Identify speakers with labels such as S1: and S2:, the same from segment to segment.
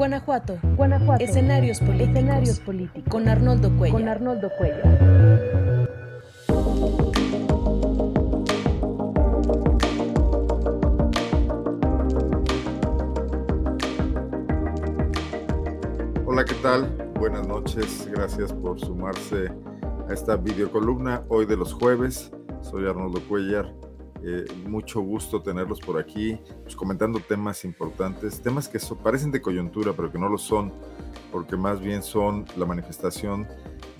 S1: Guanajuato. Guanajuato. Escenarios políticos. Escenarios políticos. Con Arnoldo Cuellar.
S2: Con Arnoldo Cuellar.
S3: Hola, ¿qué tal? Buenas noches. Gracias por sumarse a esta videocolumna hoy de los jueves. Soy Arnoldo Cuellar. Eh, mucho gusto tenerlos por aquí, pues, comentando temas importantes, temas que parecen de coyuntura, pero que no lo son, porque más bien son la manifestación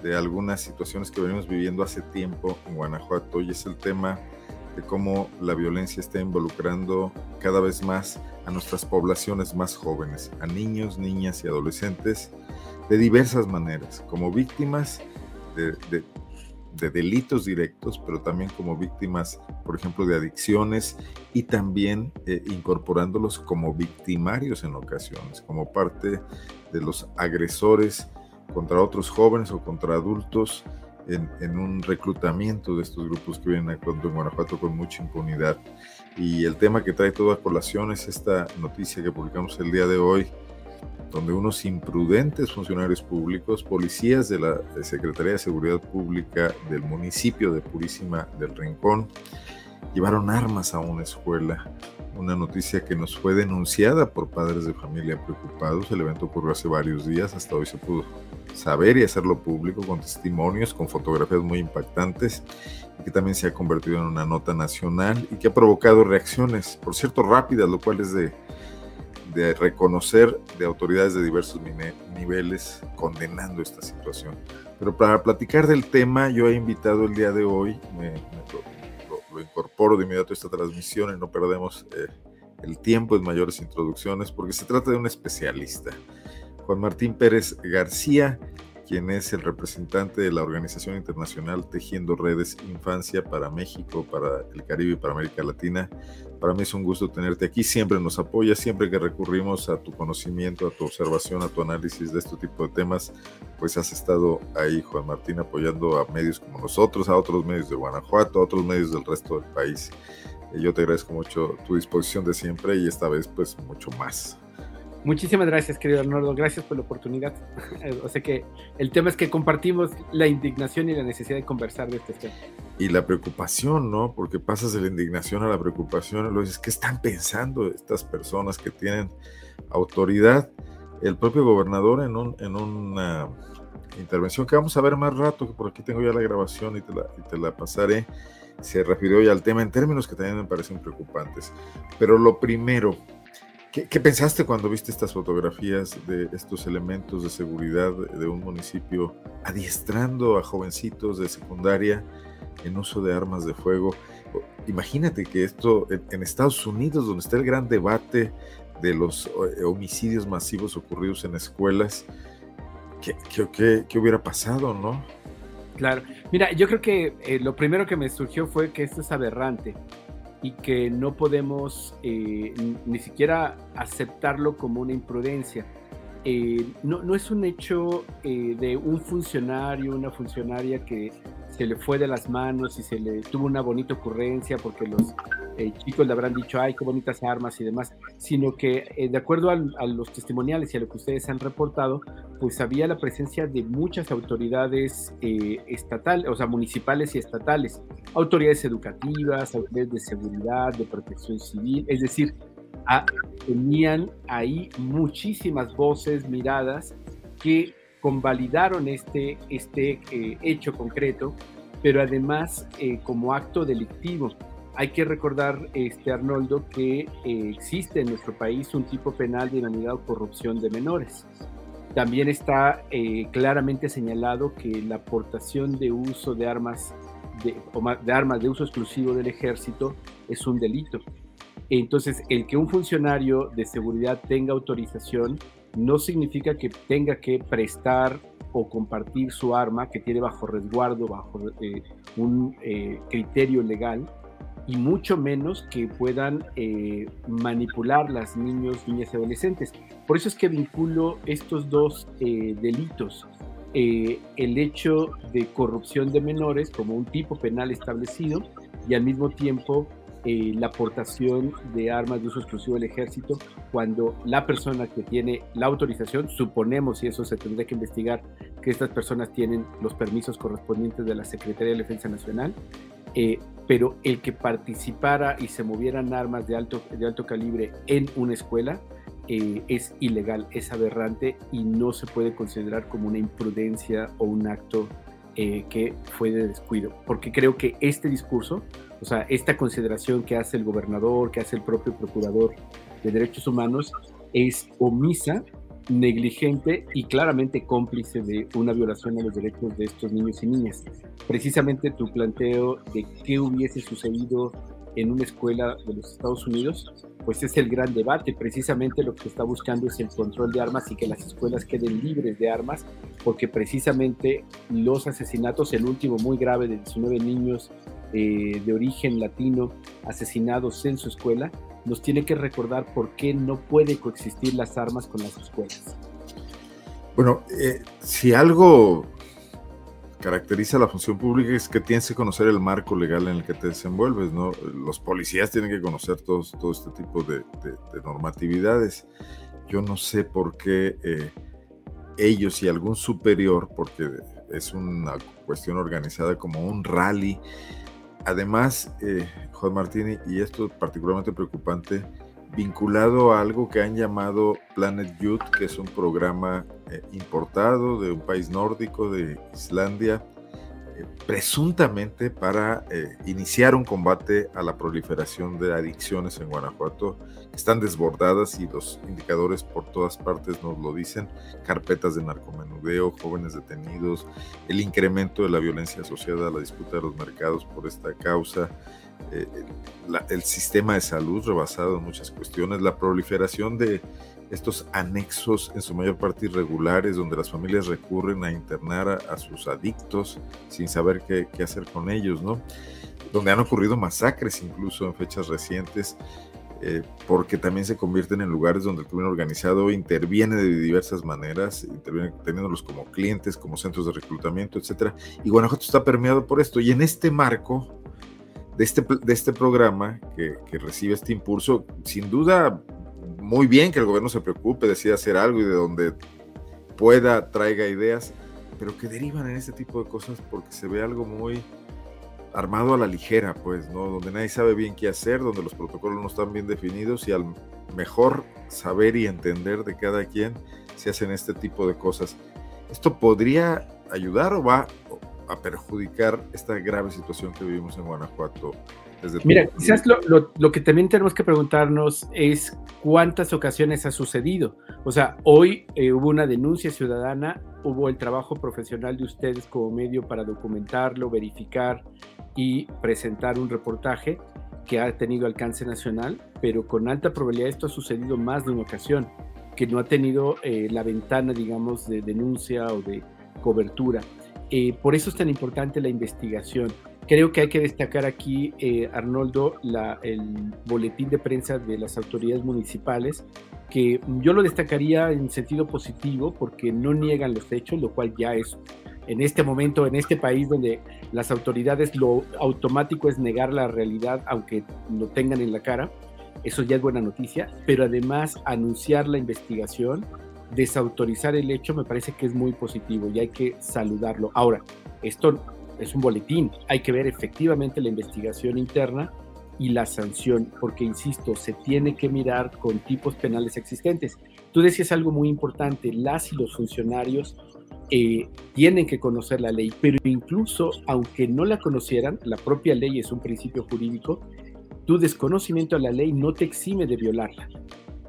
S3: de algunas situaciones que venimos viviendo hace tiempo en Guanajuato y es el tema de cómo la violencia está involucrando cada vez más a nuestras poblaciones más jóvenes, a niños, niñas y adolescentes de diversas maneras, como víctimas de, de, de delitos directos, pero también como víctimas, por ejemplo, de adicciones y también eh, incorporándolos como victimarios en ocasiones, como parte de los agresores contra otros jóvenes o contra adultos en, un reclutamiento de estos grupos que vienen actuando en Guanajuato con mucha impunidad. Y el tema que trae toda colación es esta noticia que publicamos el día de hoy, donde unos imprudentes funcionarios públicos, policías de la Secretaría de Seguridad Pública del municipio de Purísima del Rincón, llevaron armas a una escuela. Una noticia que nos fue denunciada por padres de familia preocupados. El evento ocurrió hace varios días, hasta hoy se pudo saber y hacerlo público con testimonios, con fotografías muy impactantes y que también se ha convertido en una nota nacional y que ha provocado reacciones, por cierto, rápidas, lo cual es de, de reconocer de autoridades de diversos niveles condenando esta situación. Pero para platicar del tema, yo he invitado el día de hoy, me, me lo, lo, incorporo de inmediato a esta transmisión y no perdemos eh, el tiempo en mayores introducciones, porque se trata de un especialista, Juan Martín Pérez García, quien es el representante de la Organización Internacional Tejiendo Redes Infancia para México, para el Caribe y para América Latina. Para mí es un gusto tenerte aquí, siempre nos apoya, siempre que recurrimos a tu conocimiento, a tu observación, a tu análisis de este tipo de temas, pues has estado ahí, Juan Martín, apoyando a medios como nosotros, a otros medios de Guanajuato, a otros medios del resto del país. Yo te agradezco mucho tu disposición de siempre y esta vez pues mucho más.
S4: Muchísimas gracias, querido Arnoldo. Gracias por la oportunidad. o sea que el tema es que compartimos la indignación y la necesidad de conversar de este tema.
S3: Y la preocupación, ¿no? Porque pasas de la indignación a la preocupación lo dices, ¿qué están pensando estas personas que tienen autoridad? El propio gobernador en, un, en una intervención que vamos a ver más rato, que por aquí tengo ya la grabación y te la, y te la pasaré, se refirió ya al tema en términos que también me parecen preocupantes. Pero lo primero, ¿Qué, ¿Qué, pensaste cuando viste estas fotografías de estos elementos de seguridad de un municipio adiestrando a jovencitos de secundaria en uso de armas de fuego? Imagínate que esto en, en Estados Unidos, donde está el gran debate de los eh, homicidios masivos ocurridos en escuelas, ¿qué, qué, qué hubiera pasado, no?
S4: Claro, mira, yo creo que eh, lo primero que me surgió fue que esto es aberrante y que no podemos eh, ni siquiera aceptarlo como una imprudencia. Eh, no, no, es un hecho eh, de un funcionario, una funcionaria que se le fue de las manos y se le tuvo una bonita ocurrencia porque los eh, chicos le habrán dicho, ay, qué bonitas armas y demás, sino que eh, de acuerdo al, a los testimoniales y a lo que ustedes han reportado, pues había la presencia de muchas autoridades eh, estatales, o sea, municipales y estatales, autoridades educativas, autoridades de seguridad, de protección civil, es decir, a, tenían ahí muchísimas voces, miradas que convalidaron este, este eh, hecho concreto, pero además eh, como acto delictivo. Hay que recordar, este, Arnoldo, que eh, existe en nuestro país un tipo penal denominado corrupción de menores. También está eh, claramente señalado que la aportación de uso de armas de, de armas de uso exclusivo del ejército es un delito. Entonces, el que un funcionario de seguridad tenga autorización no significa que tenga que prestar o compartir su arma que tiene bajo resguardo, bajo eh, un criterio legal, y mucho menos que puedan eh, manipular las niños, niñas y adolescentes. Por eso es que vinculo estos dos eh, delitos. el hecho de corrupción de menores como un tipo penal establecido y al mismo tiempo eh, la aportación de armas de uso exclusivo del ejército cuando la persona que tiene la autorización, suponemos, y eso se tendría que investigar, que estas personas tienen los permisos correspondientes de la Secretaría de Defensa Nacional, eh, pero el que participara y se movieran armas de alto, de alto calibre en una escuela eh, es ilegal, es aberrante y no se puede considerar como una imprudencia o un acto eh, que fue de descuido, porque creo que este discurso, o sea, esta consideración que hace el gobernador, que hace el propio procurador de derechos humanos, es omisa negligente y claramente cómplice de una violación a los derechos de estos niños y niñas. Precisamente tu planteo de qué hubiese sucedido en una escuela de los Estados Unidos, pues es el gran debate. Precisamente lo que está buscando es el control de armas y que las escuelas queden libres de armas, porque precisamente los asesinatos, el último muy grave de 19 niños eh, de origen latino asesinados en su escuela, nos tiene que recordar por qué no puede coexistir las armas con las escuelas.
S3: Bueno, eh, si algo caracteriza la función pública es que tienes que conocer el marco legal en el que te desenvuelves, ¿no? Los policías tienen que conocer todos, todo este tipo de, normatividades. Yo no sé por qué eh, ellos y algún superior, porque es una cuestión organizada como un rally, además, eh, Juan Martini, y esto es particularmente preocupante, vinculado a algo que han llamado Planet Youth, que es un programa eh, importado de un país nórdico, de Islandia, eh, presuntamente para eh, iniciar un combate a la proliferación de adicciones en Guanajuato, están desbordadas y los indicadores por todas partes nos lo dicen, carpetas de narcomenudeo, jóvenes detenidos, el incremento de la violencia asociada a la disputa de los mercados por esta causa, el sistema de salud rebasado en muchas cuestiones, la proliferación de estos anexos en su mayor parte irregulares donde las familias recurren a internar a, sus adictos sin saber qué, hacer con ellos, ¿no? Donde han ocurrido masacres incluso en fechas recientes, eh, porque también se convierten en lugares donde el crimen organizado interviene de diversas maneras, interviene teniéndolos como clientes, como centros de reclutamiento, etc. Y Guanajuato está permeado por esto. Y en este marco de este, de este programa que, que recibe este impulso, sin duda muy bien que el gobierno se preocupe, decida hacer algo y de donde pueda traiga ideas, pero que derivan en este tipo de cosas porque se ve algo muy armado a la ligera, pues, ¿no? Donde nadie sabe bien qué hacer, donde los protocolos no están bien definidos y al mejor saber y entender de cada quien se hacen este tipo de cosas. ¿Esto podría ayudar o va a perjudicar esta grave situación que vivimos en Guanajuato
S4: Mira, quizás lo, que también tenemos que preguntarnos es cuántas ocasiones ha sucedido. O sea, hoy eh, hubo una denuncia ciudadana, hubo el trabajo profesional de ustedes como medio para documentarlo, verificar y presentar un reportaje que ha tenido alcance nacional, pero con alta probabilidad esto ha sucedido más de una ocasión, que no ha tenido eh, la ventana, digamos, de denuncia o de cobertura. Eh, por eso es tan importante la investigación. Creo que hay que destacar aquí, eh, Arnoldo, el boletín de prensa de las autoridades municipales, que yo lo destacaría en sentido positivo porque no niegan los hechos, lo cual ya es en este momento, en este país donde las autoridades lo automático es negar la realidad, aunque lo tengan en la cara, eso ya es buena noticia, pero además anunciar la investigación, desautorizar el hecho, me parece que es muy positivo y hay que saludarlo. Ahora, esto es un boletín. Hay que ver efectivamente la investigación interna y la sanción, porque, insisto, se tiene que mirar con tipos penales existentes. Tú decías algo muy importante, las y los funcionarios eh, tienen que conocer la ley, pero incluso aunque no la conocieran, la propia ley es un principio jurídico, tu desconocimiento de la ley no te exime de violarla.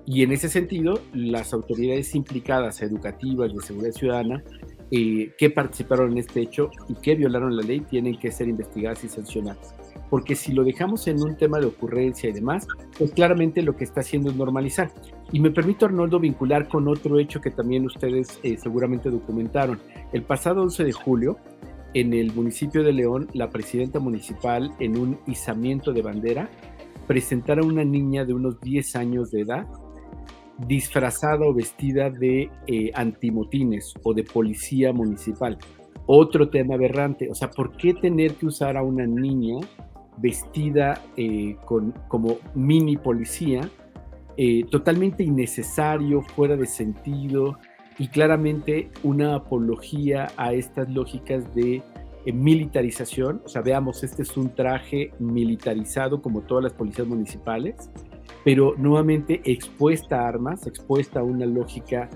S4: Y en ese sentido, las autoridades implicadas, educativas, de seguridad ciudadana, eh, que participaron en este hecho y que violaron la ley tienen que ser investigadas y sancionadas. Porque si lo dejamos en un tema de ocurrencia y demás, pues claramente lo que está haciendo es normalizar. Y me permito, Arnoldo, vincular con otro hecho que también ustedes eh, seguramente documentaron. El pasado 11 de julio, en el municipio de León, la presidenta municipal, en un izamiento de bandera, presentara a una niña de unos 10 años de edad disfrazada o vestida de eh, antimotines o de policía municipal. Otro tema aberrante, o sea, ¿por qué tener que usar a una niña vestida eh, con, como mini policía, eh, totalmente innecesario, fuera de sentido y claramente una apología a estas lógicas de eh, militarización. O sea, veamos, este es un traje militarizado como todas las policías municipales, pero nuevamente expuesta a armas, expuesta a una lógica,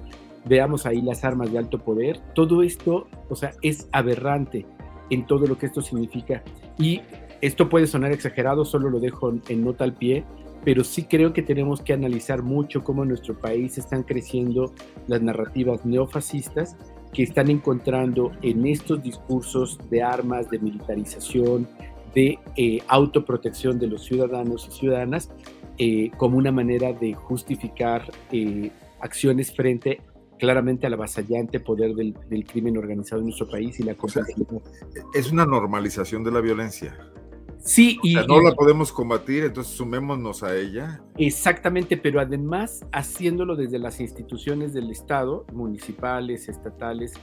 S4: veamos ahí las armas de alto poder. Todo esto, o sea, es aberrante en todo lo que esto significa. Y esto puede sonar exagerado, solo lo dejo en nota al pie, pero sí creo que tenemos que analizar mucho cómo en nuestro país están creciendo las narrativas neofascistas que están encontrando en estos discursos de armas, de militarización, de eh, autoprotección de los ciudadanos y ciudadanas eh, como una manera de justificar eh, acciones frente claramente al avasallante poder del, crimen organizado en nuestro país y la
S3: Es una normalización de la violencia.
S4: Sí, y
S3: no la podemos combatir, entonces sumémonos a ella.
S4: Exactamente, pero además haciéndolo desde las instituciones del Estado, municipales, estatales,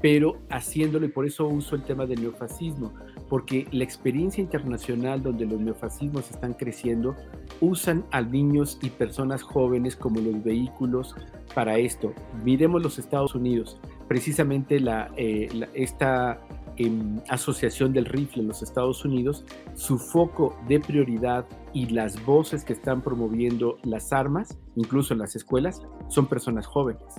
S4: pero haciéndolo, y por eso uso el tema del neofascismo, porque la experiencia internacional donde los neofascismos están creciendo, usan a niños y personas jóvenes como los vehículos para esto. Miremos los Estados Unidos, precisamente la, eh, esta em, asociación del rifle en los Estados Unidos, su foco de prioridad y las voces que están promoviendo las armas, incluso en las escuelas, son personas jóvenes.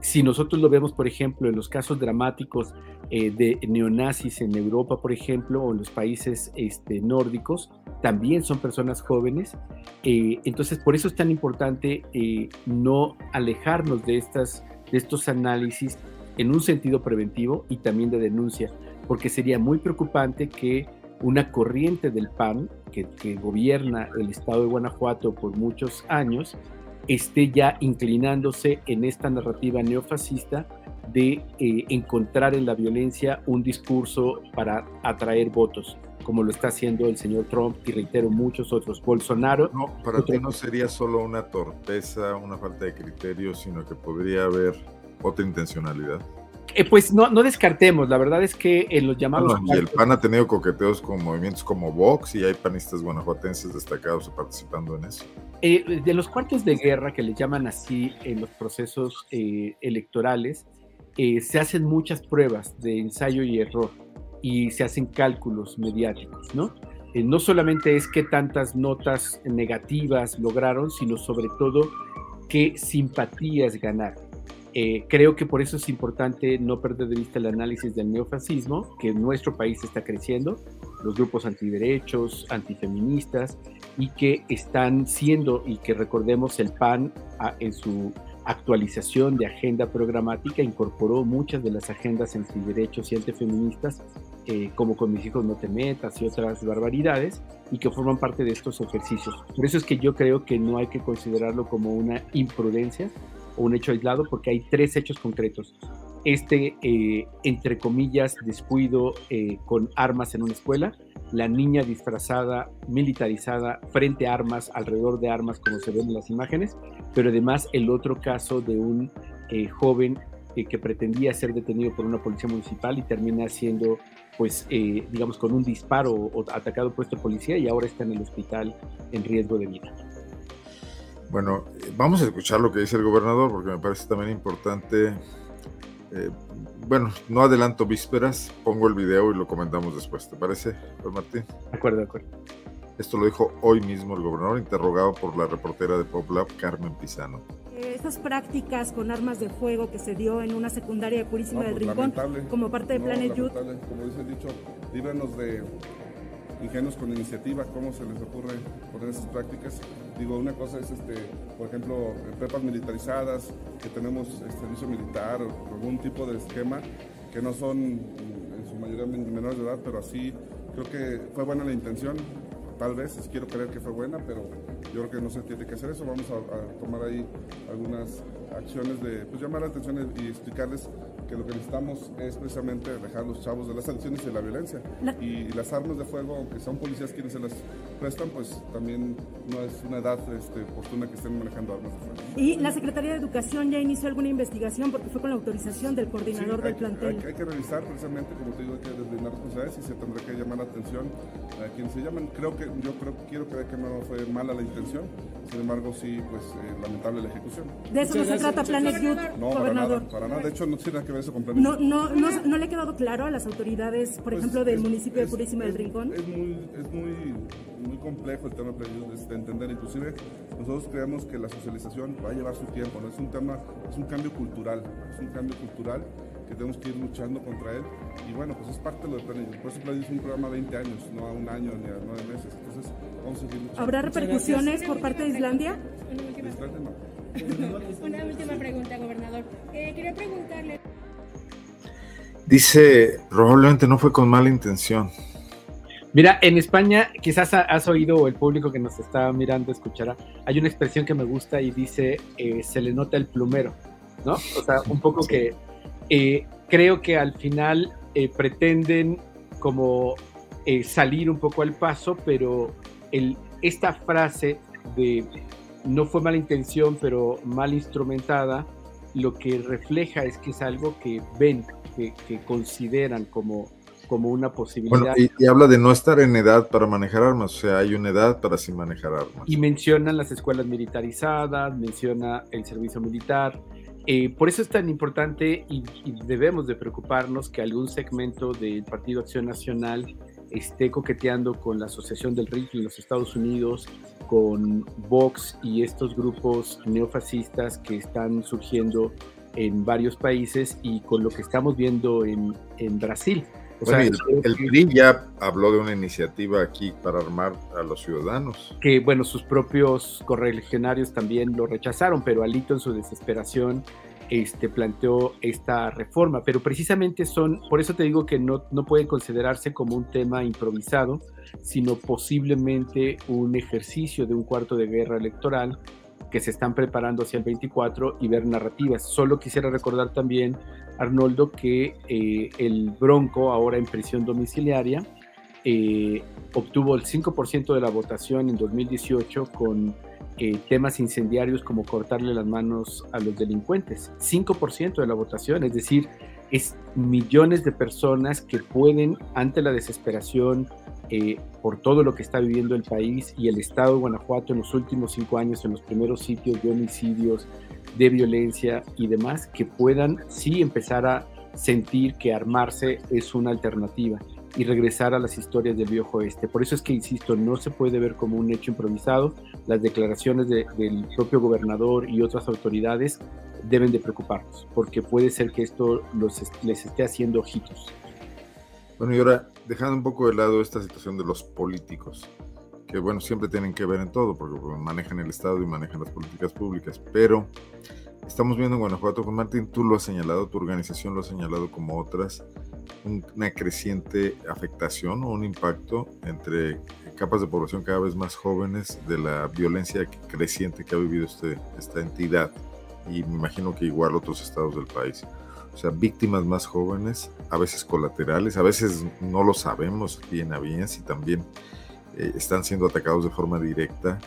S4: Si nosotros lo vemos, por ejemplo, en los casos dramáticos eh, de neonazis en Europa, por ejemplo, o en los países este, nórdicos, también son personas jóvenes. Eh, entonces, por eso es tan importante eh, no alejarnos de, estas, de estos análisis en un sentido preventivo y también de denuncia, porque sería muy preocupante que una corriente del PAN, que, que gobierna el estado de Guanajuato por muchos años, esté ya inclinándose en esta narrativa neofascista de eh, encontrar en la violencia un discurso para atraer votos, como lo está haciendo el señor Trump y reitero muchos otros. Bolsonaro.
S3: No, para ti no sería solo una torpeza, una falta de criterio, sino que podría haber otra intencionalidad.
S4: Eh, pues no, no descartemos, la verdad es que en los llamados...
S3: y el PAN ha tenido coqueteos con movimientos como Vox y hay panistas guanajuatenses destacados participando en eso.
S4: Eh, de los cuartos de guerra, que le llaman así en los procesos eh, electorales, se hacen muchas pruebas de ensayo y error y se hacen cálculos mediáticos, ¿no? no solamente es qué tantas notas negativas lograron, sino sobre todo qué simpatías ganaron. Eh, creo que por eso es importante no perder de vista el análisis del neofascismo, que en nuestro país está creciendo, los grupos antiderechos, antifeministas, y que están siendo, y que recordemos, el PAN en su actualización de agenda programática incorporó muchas de las agendas antiderechos y antifeministas, eh, como con mis hijos no te metas y otras barbaridades, y que forman parte de estos ejercicios. Por eso es que yo creo que no hay que considerarlo como una imprudencia, un hecho aislado porque hay tres hechos concretos. Este, eh, entre comillas, descuido eh, con armas en una escuela, la niña disfrazada, militarizada, frente a armas, alrededor de armas, como se ven en las imágenes, pero además el otro caso de un eh, joven que pretendía ser detenido por una policía municipal y termina siendo, pues, digamos, con un disparo o atacado puesto policía y ahora está en el hospital en riesgo de vida.
S3: Bueno, vamos a escuchar lo que dice el gobernador porque me parece también importante. Eh, bueno, no adelanto vísperas, pongo el video y lo comentamos después. ¿Te parece, Juan Martín?
S4: De acuerdo, de acuerdo.
S3: Esto lo dijo hoy mismo el gobernador, interrogado por la reportera de PopLab, Carmen Pisano.
S5: Eh, estas prácticas con armas de fuego que se dio en una secundaria de Purísima del pues, Rincón, como parte de Planet Youth.
S6: Como dice el dicho, líbranos de ingenuos con iniciativa, cómo se les ocurre poner esas prácticas. Digo, una cosa es, este, por ejemplo, prepas militarizadas, que tenemos este, servicio militar o algún tipo de esquema, que no son en su mayoría menores de edad, pero así creo que fue buena la intención, tal vez, quiero creer que fue buena, pero yo creo que no se tiene que hacer eso. Vamos a, tomar ahí algunas acciones de pues, llamar la atención y explicarles que lo que necesitamos es precisamente dejar los chavos de las adicciones y de la violencia. Y, las armas de fuego, aunque son policías quienes se las prestan, pues también no es una edad este, oportuna que estén manejando armas de fuego.
S5: ¿Y la Secretaría de Educación ya inició alguna investigación porque fue con la autorización del coordinador del plantel?
S6: Hay, hay, que revisar precisamente, como te digo, hay que deslindar responsabilidades y se tendrá que llamar la atención a quienes se llaman. Creo que, yo creo, quiero creer que no fue mala la intención, sin embargo sí, pues eh, lamentable la ejecución.
S5: ¿De eso no se trata Planes Youth,
S6: no,
S5: gobernador?
S6: Para nada, de hecho no tiene nada que ver eso Planes
S5: no, no, no, no, le ha quedado claro a las autoridades, por pues, ejemplo, del municipio de Purísima del Rincón?
S6: Es muy, es muy, muy complejo el tema de Youth de entender, inclusive nosotros creemos que la socialización va a llevar su tiempo, no es un tema, es un cambio cultural, es un cambio cultural que tenemos que ir luchando contra él. Y bueno, pues es parte de lo de Plan Por eso Plan es un programa a 20 años, no a un año ni a nueve meses. Entonces, vamos a seguir luchando.
S5: ¿Habrá repercusiones por parte de Islandia?
S6: Una última, Islandia
S7: no. Una última pregunta, gobernador. Eh, quería preguntarle.
S3: Dice, probablemente no fue con mala intención.
S4: Mira, en España, quizás has oído o el público que nos está mirando escuchará, hay una expresión que me gusta y dice, eh, se le nota el plumero, ¿no? O sea, un poco que eh, creo que al final eh, pretenden como eh, salir un poco al paso, pero el, esta frase de no fue mala intención, pero mal instrumentada, lo que refleja es que es algo que ven, que, consideran como, como una posibilidad.
S3: y, y, habla de no estar en edad para manejar armas, o sea, hay una edad para sí manejar armas.
S4: Y mencionan las escuelas militarizadas, menciona el servicio militar, eh, por eso es tan importante y, debemos de preocuparnos que algún segmento del Partido Acción Nacional esté coqueteando con la Asociación del Rifle en los Estados Unidos, con Vox y estos grupos neofascistas que están surgiendo en varios países y con lo que estamos viendo en, en Brasil.
S3: O sea, el, PRI ya habló de una iniciativa aquí para armar a los ciudadanos.
S4: Que bueno, sus propios correligionarios también lo rechazaron, pero Alito en su desesperación este, planteó esta reforma. Pero precisamente son, por eso te digo que no, no puede considerarse como un tema improvisado, sino posiblemente un ejercicio de un cuarto de guerra electoral que se están preparando hacia el 24 y ver narrativas. Solo quisiera recordar también, Arnoldo, que eh, el Bronco, ahora en prisión domiciliaria, eh, obtuvo el 5% de la votación en 2018 con eh, temas incendiarios como cortarle las manos a los delincuentes. 5% de la votación, es decir, es millones de personas que pueden, ante la desesperación, eh, por todo lo que está viviendo el país y el estado de Guanajuato en los últimos cinco años, en los primeros sitios de homicidios, de violencia y demás, que puedan sí empezar a sentir que armarse es una alternativa y regresar a las historias del viejo oeste. Por eso es que, insisto, no se puede ver como un hecho improvisado. Las declaraciones del propio gobernador y otras autoridades deben de preocuparnos, porque puede ser que esto los, les esté haciendo ojitos.
S3: Bueno, y ahora, dejando un poco de lado esta situación de los políticos, que bueno, siempre tienen que ver en todo, porque manejan el Estado y manejan las políticas públicas, pero estamos viendo en Guanajuato con Martín, tú lo has señalado, tu organización lo ha señalado como otras, una creciente afectación o un impacto entre capas de población cada vez más jóvenes de la violencia creciente que ha vivido este, esta entidad. Y me imagino que igual otros estados del país. O sea, víctimas más jóvenes, a veces colaterales, a veces no lo sabemos bien a bien si también eh, están siendo atacados de forma directa,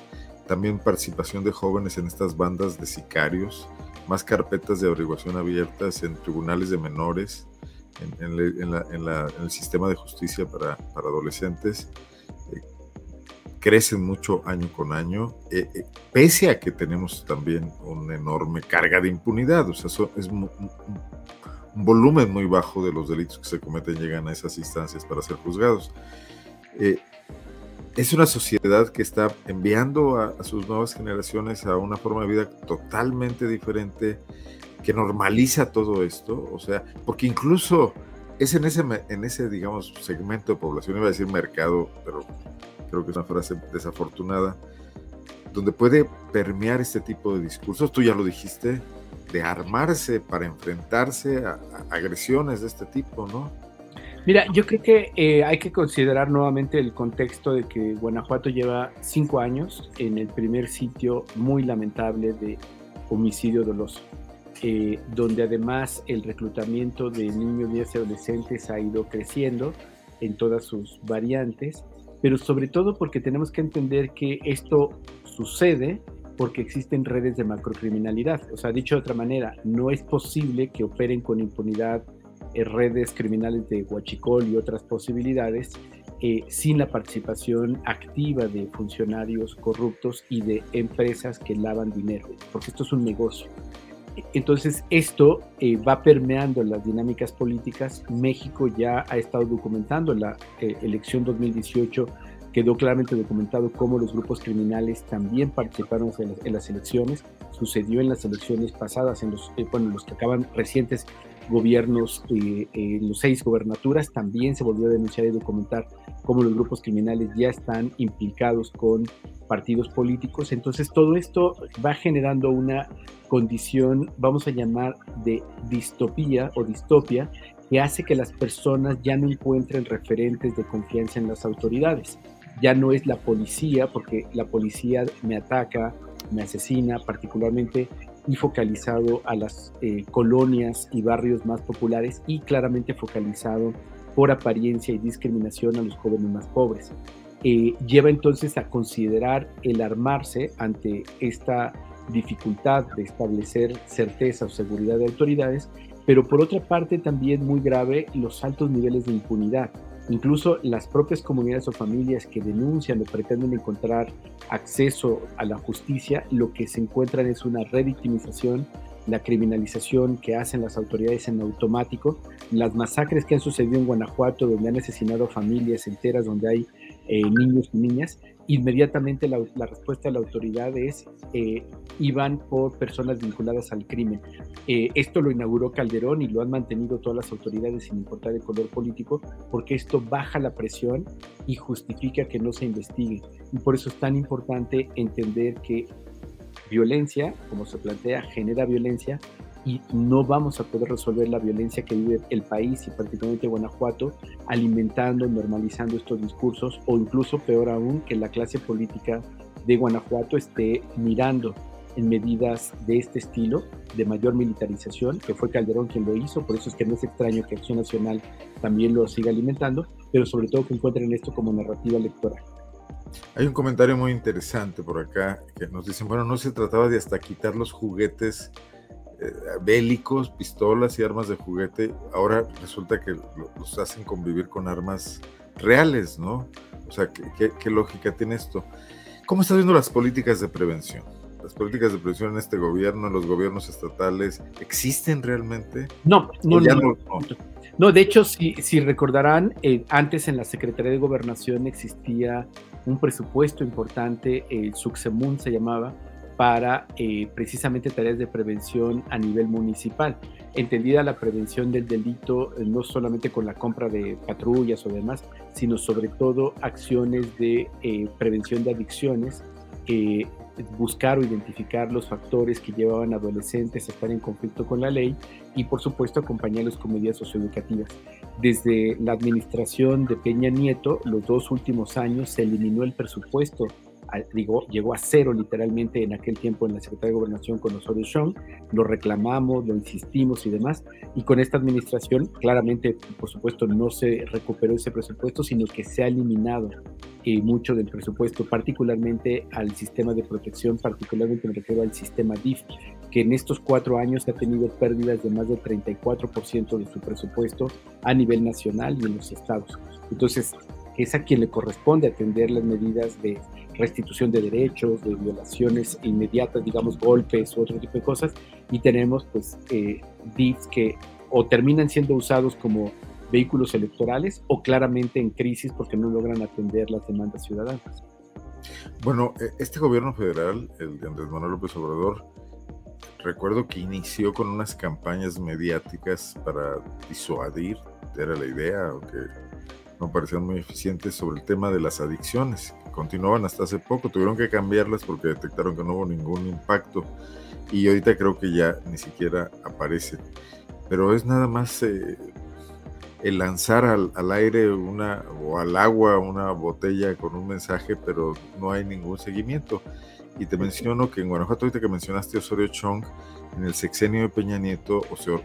S3: también participación de jóvenes en estas bandas de sicarios, más carpetas de averiguación abiertas en tribunales de menores, en, el sistema de justicia para, adolescentes, eh, crecen mucho año con año, eh, pese a que tenemos también una enorme carga de impunidad. O sea, es un volumen muy bajo de los delitos que se cometen llegan a esas instancias para ser juzgados. Eh, es una sociedad que está enviando a, sus nuevas generaciones a una forma de vida totalmente diferente, que normaliza todo esto, o sea, porque incluso es en ese, en ese, digamos, segmento de población, iba a decir mercado, pero creo que es una frase desafortunada, donde puede permear este tipo de discursos, tú ya lo dijiste, de armarse para enfrentarse a, agresiones de este tipo, ¿no?
S4: Mira, yo creo que eh, hay que considerar nuevamente el contexto de que Guanajuato lleva cinco años en el primer sitio muy lamentable de homicidio doloso. eh, donde además el reclutamiento de niños, y adolescentes ha ido creciendo en todas sus variantes, pero sobre todo porque tenemos que entender que esto sucede porque existen redes de macrocriminalidad. O sea, dicho de otra manera, no es posible que operen con impunidad eh, redes criminales de Huachicol y otras posibilidades eh, sin la participación activa de funcionarios corruptos y de empresas que lavan dinero, porque esto es un negocio. Entonces, esto eh, va permeando las dinámicas políticas. México ya ha estado documentando la elección 2018 quedó claramente documentado cómo los grupos criminales también participaron en las, elecciones. Sucedió en las elecciones pasadas, en los, eh, bueno, los que acaban recientes gobiernos, eh, en los seis gobernaturas, también se volvió a denunciar y documentar cómo los grupos criminales ya están implicados con partidos políticos. Entonces todo esto va generando una condición, vamos a llamar, de distopía o distopia, que hace que las personas ya no encuentren referentes de confianza en las autoridades ya no es la policía, porque la policía me ataca, me asesina, particularmente y focalizado a las eh, colonias y barrios más populares y claramente focalizado por apariencia y discriminación a los jóvenes más pobres. Eh, lleva entonces a considerar el armarse ante esta dificultad de establecer certeza o seguridad de autoridades, pero por otra parte también muy grave los altos niveles de impunidad Incluso las propias comunidades o familias que denuncian o pretenden encontrar acceso a la justicia, lo que se encuentran es una revictimización, la criminalización que hacen las autoridades en automático, las masacres que han sucedido en Guanajuato, donde han asesinado familias enteras, donde hay eh, niños y niñas, inmediatamente la, respuesta de la autoridad es eh, iban por personas vinculadas al crimen. Eh, esto lo inauguró Calderón y lo han mantenido todas las autoridades sin importar el color político, porque esto baja la presión y justifica que no se investigue. Y por eso es tan importante entender que violencia, como se plantea, genera violencia y no vamos a poder resolver la violencia que vive el país y particularmente Guanajuato alimentando, normalizando estos discursos o incluso peor aún que la clase política de Guanajuato esté mirando en medidas de este estilo, de mayor militarización, que fue Calderón quien lo hizo, por eso es que no es extraño que Acción Nacional también lo siga alimentando, pero sobre todo que encuentren esto como narrativa electoral.
S3: Hay un comentario muy interesante por acá que nos dicen, bueno, no se trataba de hasta quitar los juguetes bélicos, pistolas y armas de juguete, ahora resulta que los hacen convivir con armas reales, ¿no? O sea, ¿qué, lógica tiene esto? ¿Cómo estás viendo las políticas de prevención? ¿Las políticas de prevención en este gobierno, en los gobiernos estatales, existen realmente?
S4: No, no, no, no, de hecho, si, si recordarán, eh, antes en la Secretaría de Gobernación existía un presupuesto importante, el Suxemun se llamaba, para eh, precisamente tareas de prevención a nivel municipal. Entendida la prevención del delito eh, no solamente con la compra de patrullas o demás, sino sobre todo acciones de eh, prevención de adicciones, buscar o identificar los factores que llevaban a adolescentes a estar en conflicto con la ley y por supuesto acompañarlos con medidas socioeducativas. Desde la administración de Peña Nieto, los dos últimos años se eliminó el presupuesto digo, llegó a cero literalmente en aquel tiempo en la Secretaría de Gobernación con Osorio Chong, lo reclamamos, lo insistimos y demás, y con esta administración claramente, por supuesto, no se recuperó ese presupuesto, sino que se ha eliminado eh, mucho del presupuesto, particularmente al sistema de protección, particularmente me refiero al sistema DIF, que en estos cuatro años ha tenido pérdidas de más del 34% de su presupuesto a nivel nacional y en los estados. Entonces, es a quien le corresponde atender las medidas de restitución de derechos, de violaciones inmediatas, digamos golpes u otro tipo de cosas, y tenemos pues eh, DIFs que o terminan siendo usados como vehículos electorales o claramente en crisis porque no logran atender las demandas ciudadanas.
S3: Bueno, e, este gobierno federal, el de Andrés Manuel López Obrador, recuerdo que inició con unas campañas mediáticas para disuadir, era la idea, aunque no parecían muy eficientes sobre el tema de las adicciones. Continuaban hasta hace poco, tuvieron que cambiarlas porque detectaron que no hubo ningún impacto y ahorita creo que ya ni siquiera aparece. Pero es nada más eh, el lanzar al, al, aire una o al agua una botella con un mensaje, pero no hay ningún seguimiento. Y te menciono que en Guanajuato, ahorita que mencionaste Osorio Chong, en el sexenio de Peña Nieto,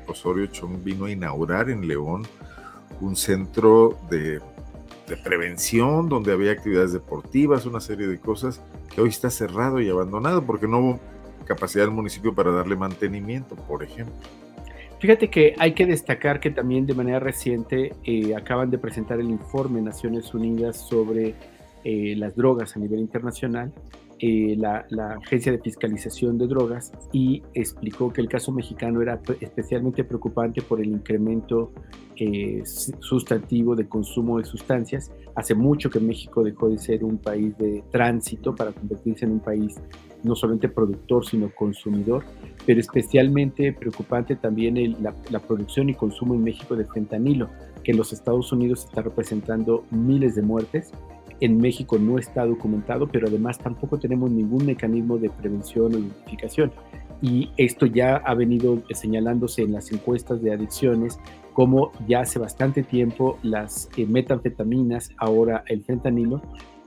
S3: Osorio Chong vino a inaugurar en León un centro de, de, prevención donde había actividades deportivas, una serie de cosas que hoy está cerrado y abandonado porque no hubo capacidad del municipio para darle mantenimiento, por ejemplo.
S4: Fíjate que hay que destacar que también de manera reciente eh, acaban de presentar el informe Naciones Unidas sobre eh, las drogas a nivel internacional, eh, la, la, Agencia de Fiscalización de Drogas, y explicó que el caso mexicano era especialmente preocupante por el incremento sustantivo de consumo de sustancias. Hace mucho que México dejó de ser un país de tránsito para convertirse en un país no solamente productor, sino consumidor, pero especialmente preocupante también la, producción y consumo en México de fentanilo, que en los Estados Unidos está representando miles de muertes. En México no está documentado, pero además tampoco tenemos ningún mecanismo de prevención o identificación. Y esto ya ha venido señalándose en las encuestas de adicciones, como ya hace bastante tiempo las eh, metanfetaminas, ahora el fentanilo,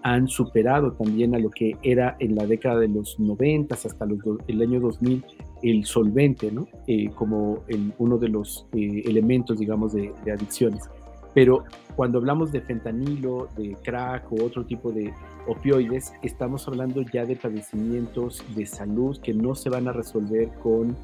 S4: han superado también a lo que era en la década de los 90 hasta los, el año 2000 el solvente, ¿no? Eh, como uno de los eh, elementos, digamos, de, adicciones. Pero cuando hablamos de fentanilo, de crack o otro tipo de opioides, estamos hablando ya de padecimientos de salud que no se van a resolver con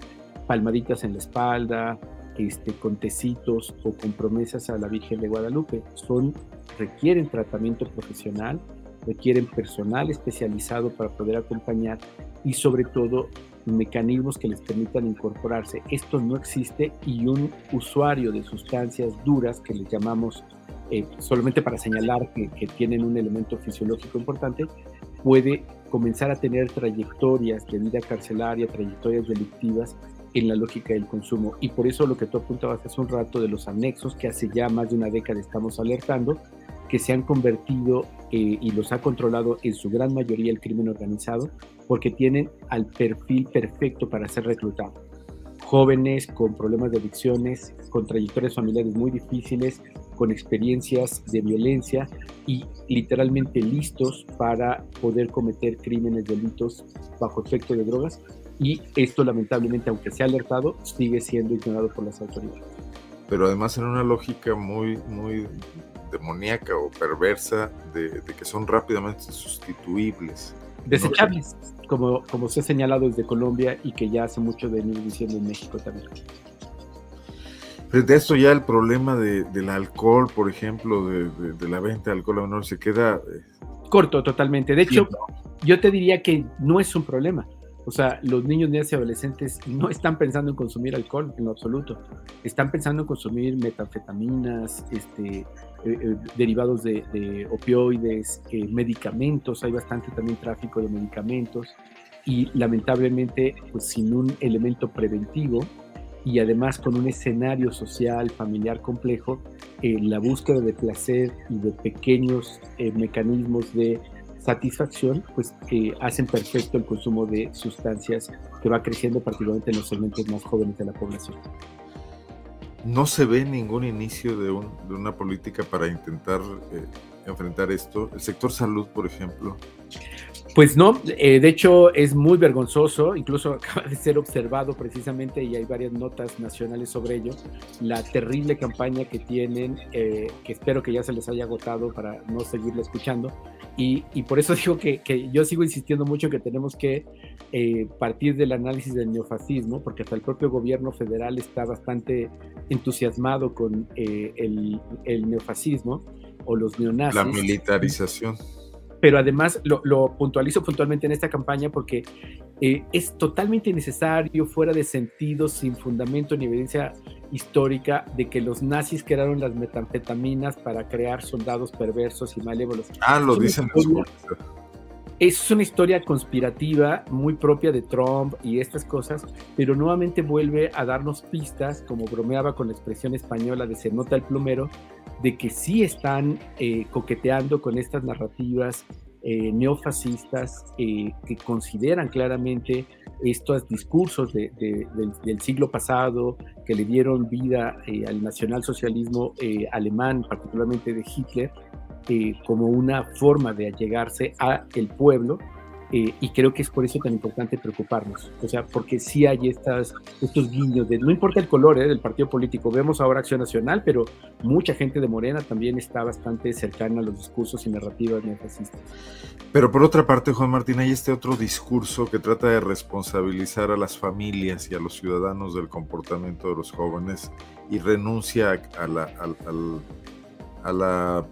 S4: palmaditas en la espalda, este, con tecitos o con promesas a la Virgen de Guadalupe. Son, requieren tratamiento profesional, requieren personal especializado para poder acompañar y sobre todo mecanismos que les permitan incorporarse. Esto no existe y un usuario de sustancias duras que les llamamos eh, solamente para señalar que, que, tienen un elemento fisiológico importante, puede comenzar a tener trayectorias de vida carcelaria, trayectorias delictivas en la lógica del consumo. Y por eso lo que tú apuntabas hace un rato de los anexos que hace ya más de una década estamos alertando, que se han convertido eh, y los ha controlado en su gran mayoría el crimen organizado, porque tienen al perfil perfecto para ser reclutados. Jóvenes con problemas de adicciones, con trayectorias familiares muy difíciles, con experiencias de violencia y literalmente listos para poder cometer crímenes, delitos bajo efecto de drogas. Y esto lamentablemente, aunque se ha alertado, sigue siendo ignorado por las autoridades.
S3: Pero además en una lógica muy, muy demoníaca o perversa de, que son rápidamente sustituibles.
S4: Desechables, como, como se ha señalado desde Colombia y que ya hace mucho de venir diciendo en México también.
S3: Frente a esto ya el problema de, del alcohol, por ejemplo, de, de, la venta de alcohol a menor se queda... Eh,
S4: Corto, totalmente. De hecho, yo te diría que no es un problema. O sea, los niños, niñas y adolescentes no están pensando en consumir alcohol en lo absoluto. Están pensando en consumir metanfetaminas, este, eh, eh, derivados de, opioides, eh, medicamentos, hay bastante también tráfico de medicamentos y lamentablemente pues sin un elemento preventivo y además con un escenario social, familiar complejo, la búsqueda de placer y de pequeños mecanismos de satisfacción, pues hacen perfecto el consumo de sustancias que va creciendo particularmente en los segmentos más jóvenes de la población
S3: no se ve ningún inicio de, una política para intentar eh, enfrentar esto. El sector salud, por ejemplo.
S4: Pues no, eh, de hecho es muy vergonzoso, incluso acaba de ser observado precisamente y hay varias notas nacionales sobre ello, la terrible campaña que tienen, eh, que espero que ya se les haya agotado para no seguirla escuchando, y, por eso digo que, que, yo sigo insistiendo mucho que tenemos que eh, partir del análisis del neofascismo, porque hasta el propio gobierno federal está bastante entusiasmado con el, el neofascismo o los neonazis.
S3: La militarización
S4: pero además lo, puntualizo puntualmente en esta campaña porque eh, es totalmente innecesario, fuera de sentido, sin fundamento ni evidencia histórica de que los nazis crearon las metanfetaminas para crear soldados perversos y malévolos.
S3: Ah, lo dicen los
S4: es una historia conspirativa muy propia de Trump y estas cosas, pero nuevamente vuelve a darnos pistas, como bromeaba con la expresión española de se nota el plumero, de que sí están eh, coqueteando con estas narrativas eh, neofascistas eh, que consideran claramente estos discursos del, del, siglo pasado que le dieron vida al nacionalsocialismo alemán, particularmente de Hitler, como una forma de allegarse a el pueblo eh, y creo que es por eso tan importante preocuparnos, o sea, porque sí hay estas, estos guiños de, no importa el color eh, del partido político, vemos ahora Acción Nacional, pero mucha gente de Morena también está bastante cercana a los discursos y narrativas neofascistas.
S3: Pero por otra parte, Juan Martín, hay este otro discurso que trata de responsabilizar a las familias y a los ciudadanos del comportamiento de los jóvenes y renuncia a la, a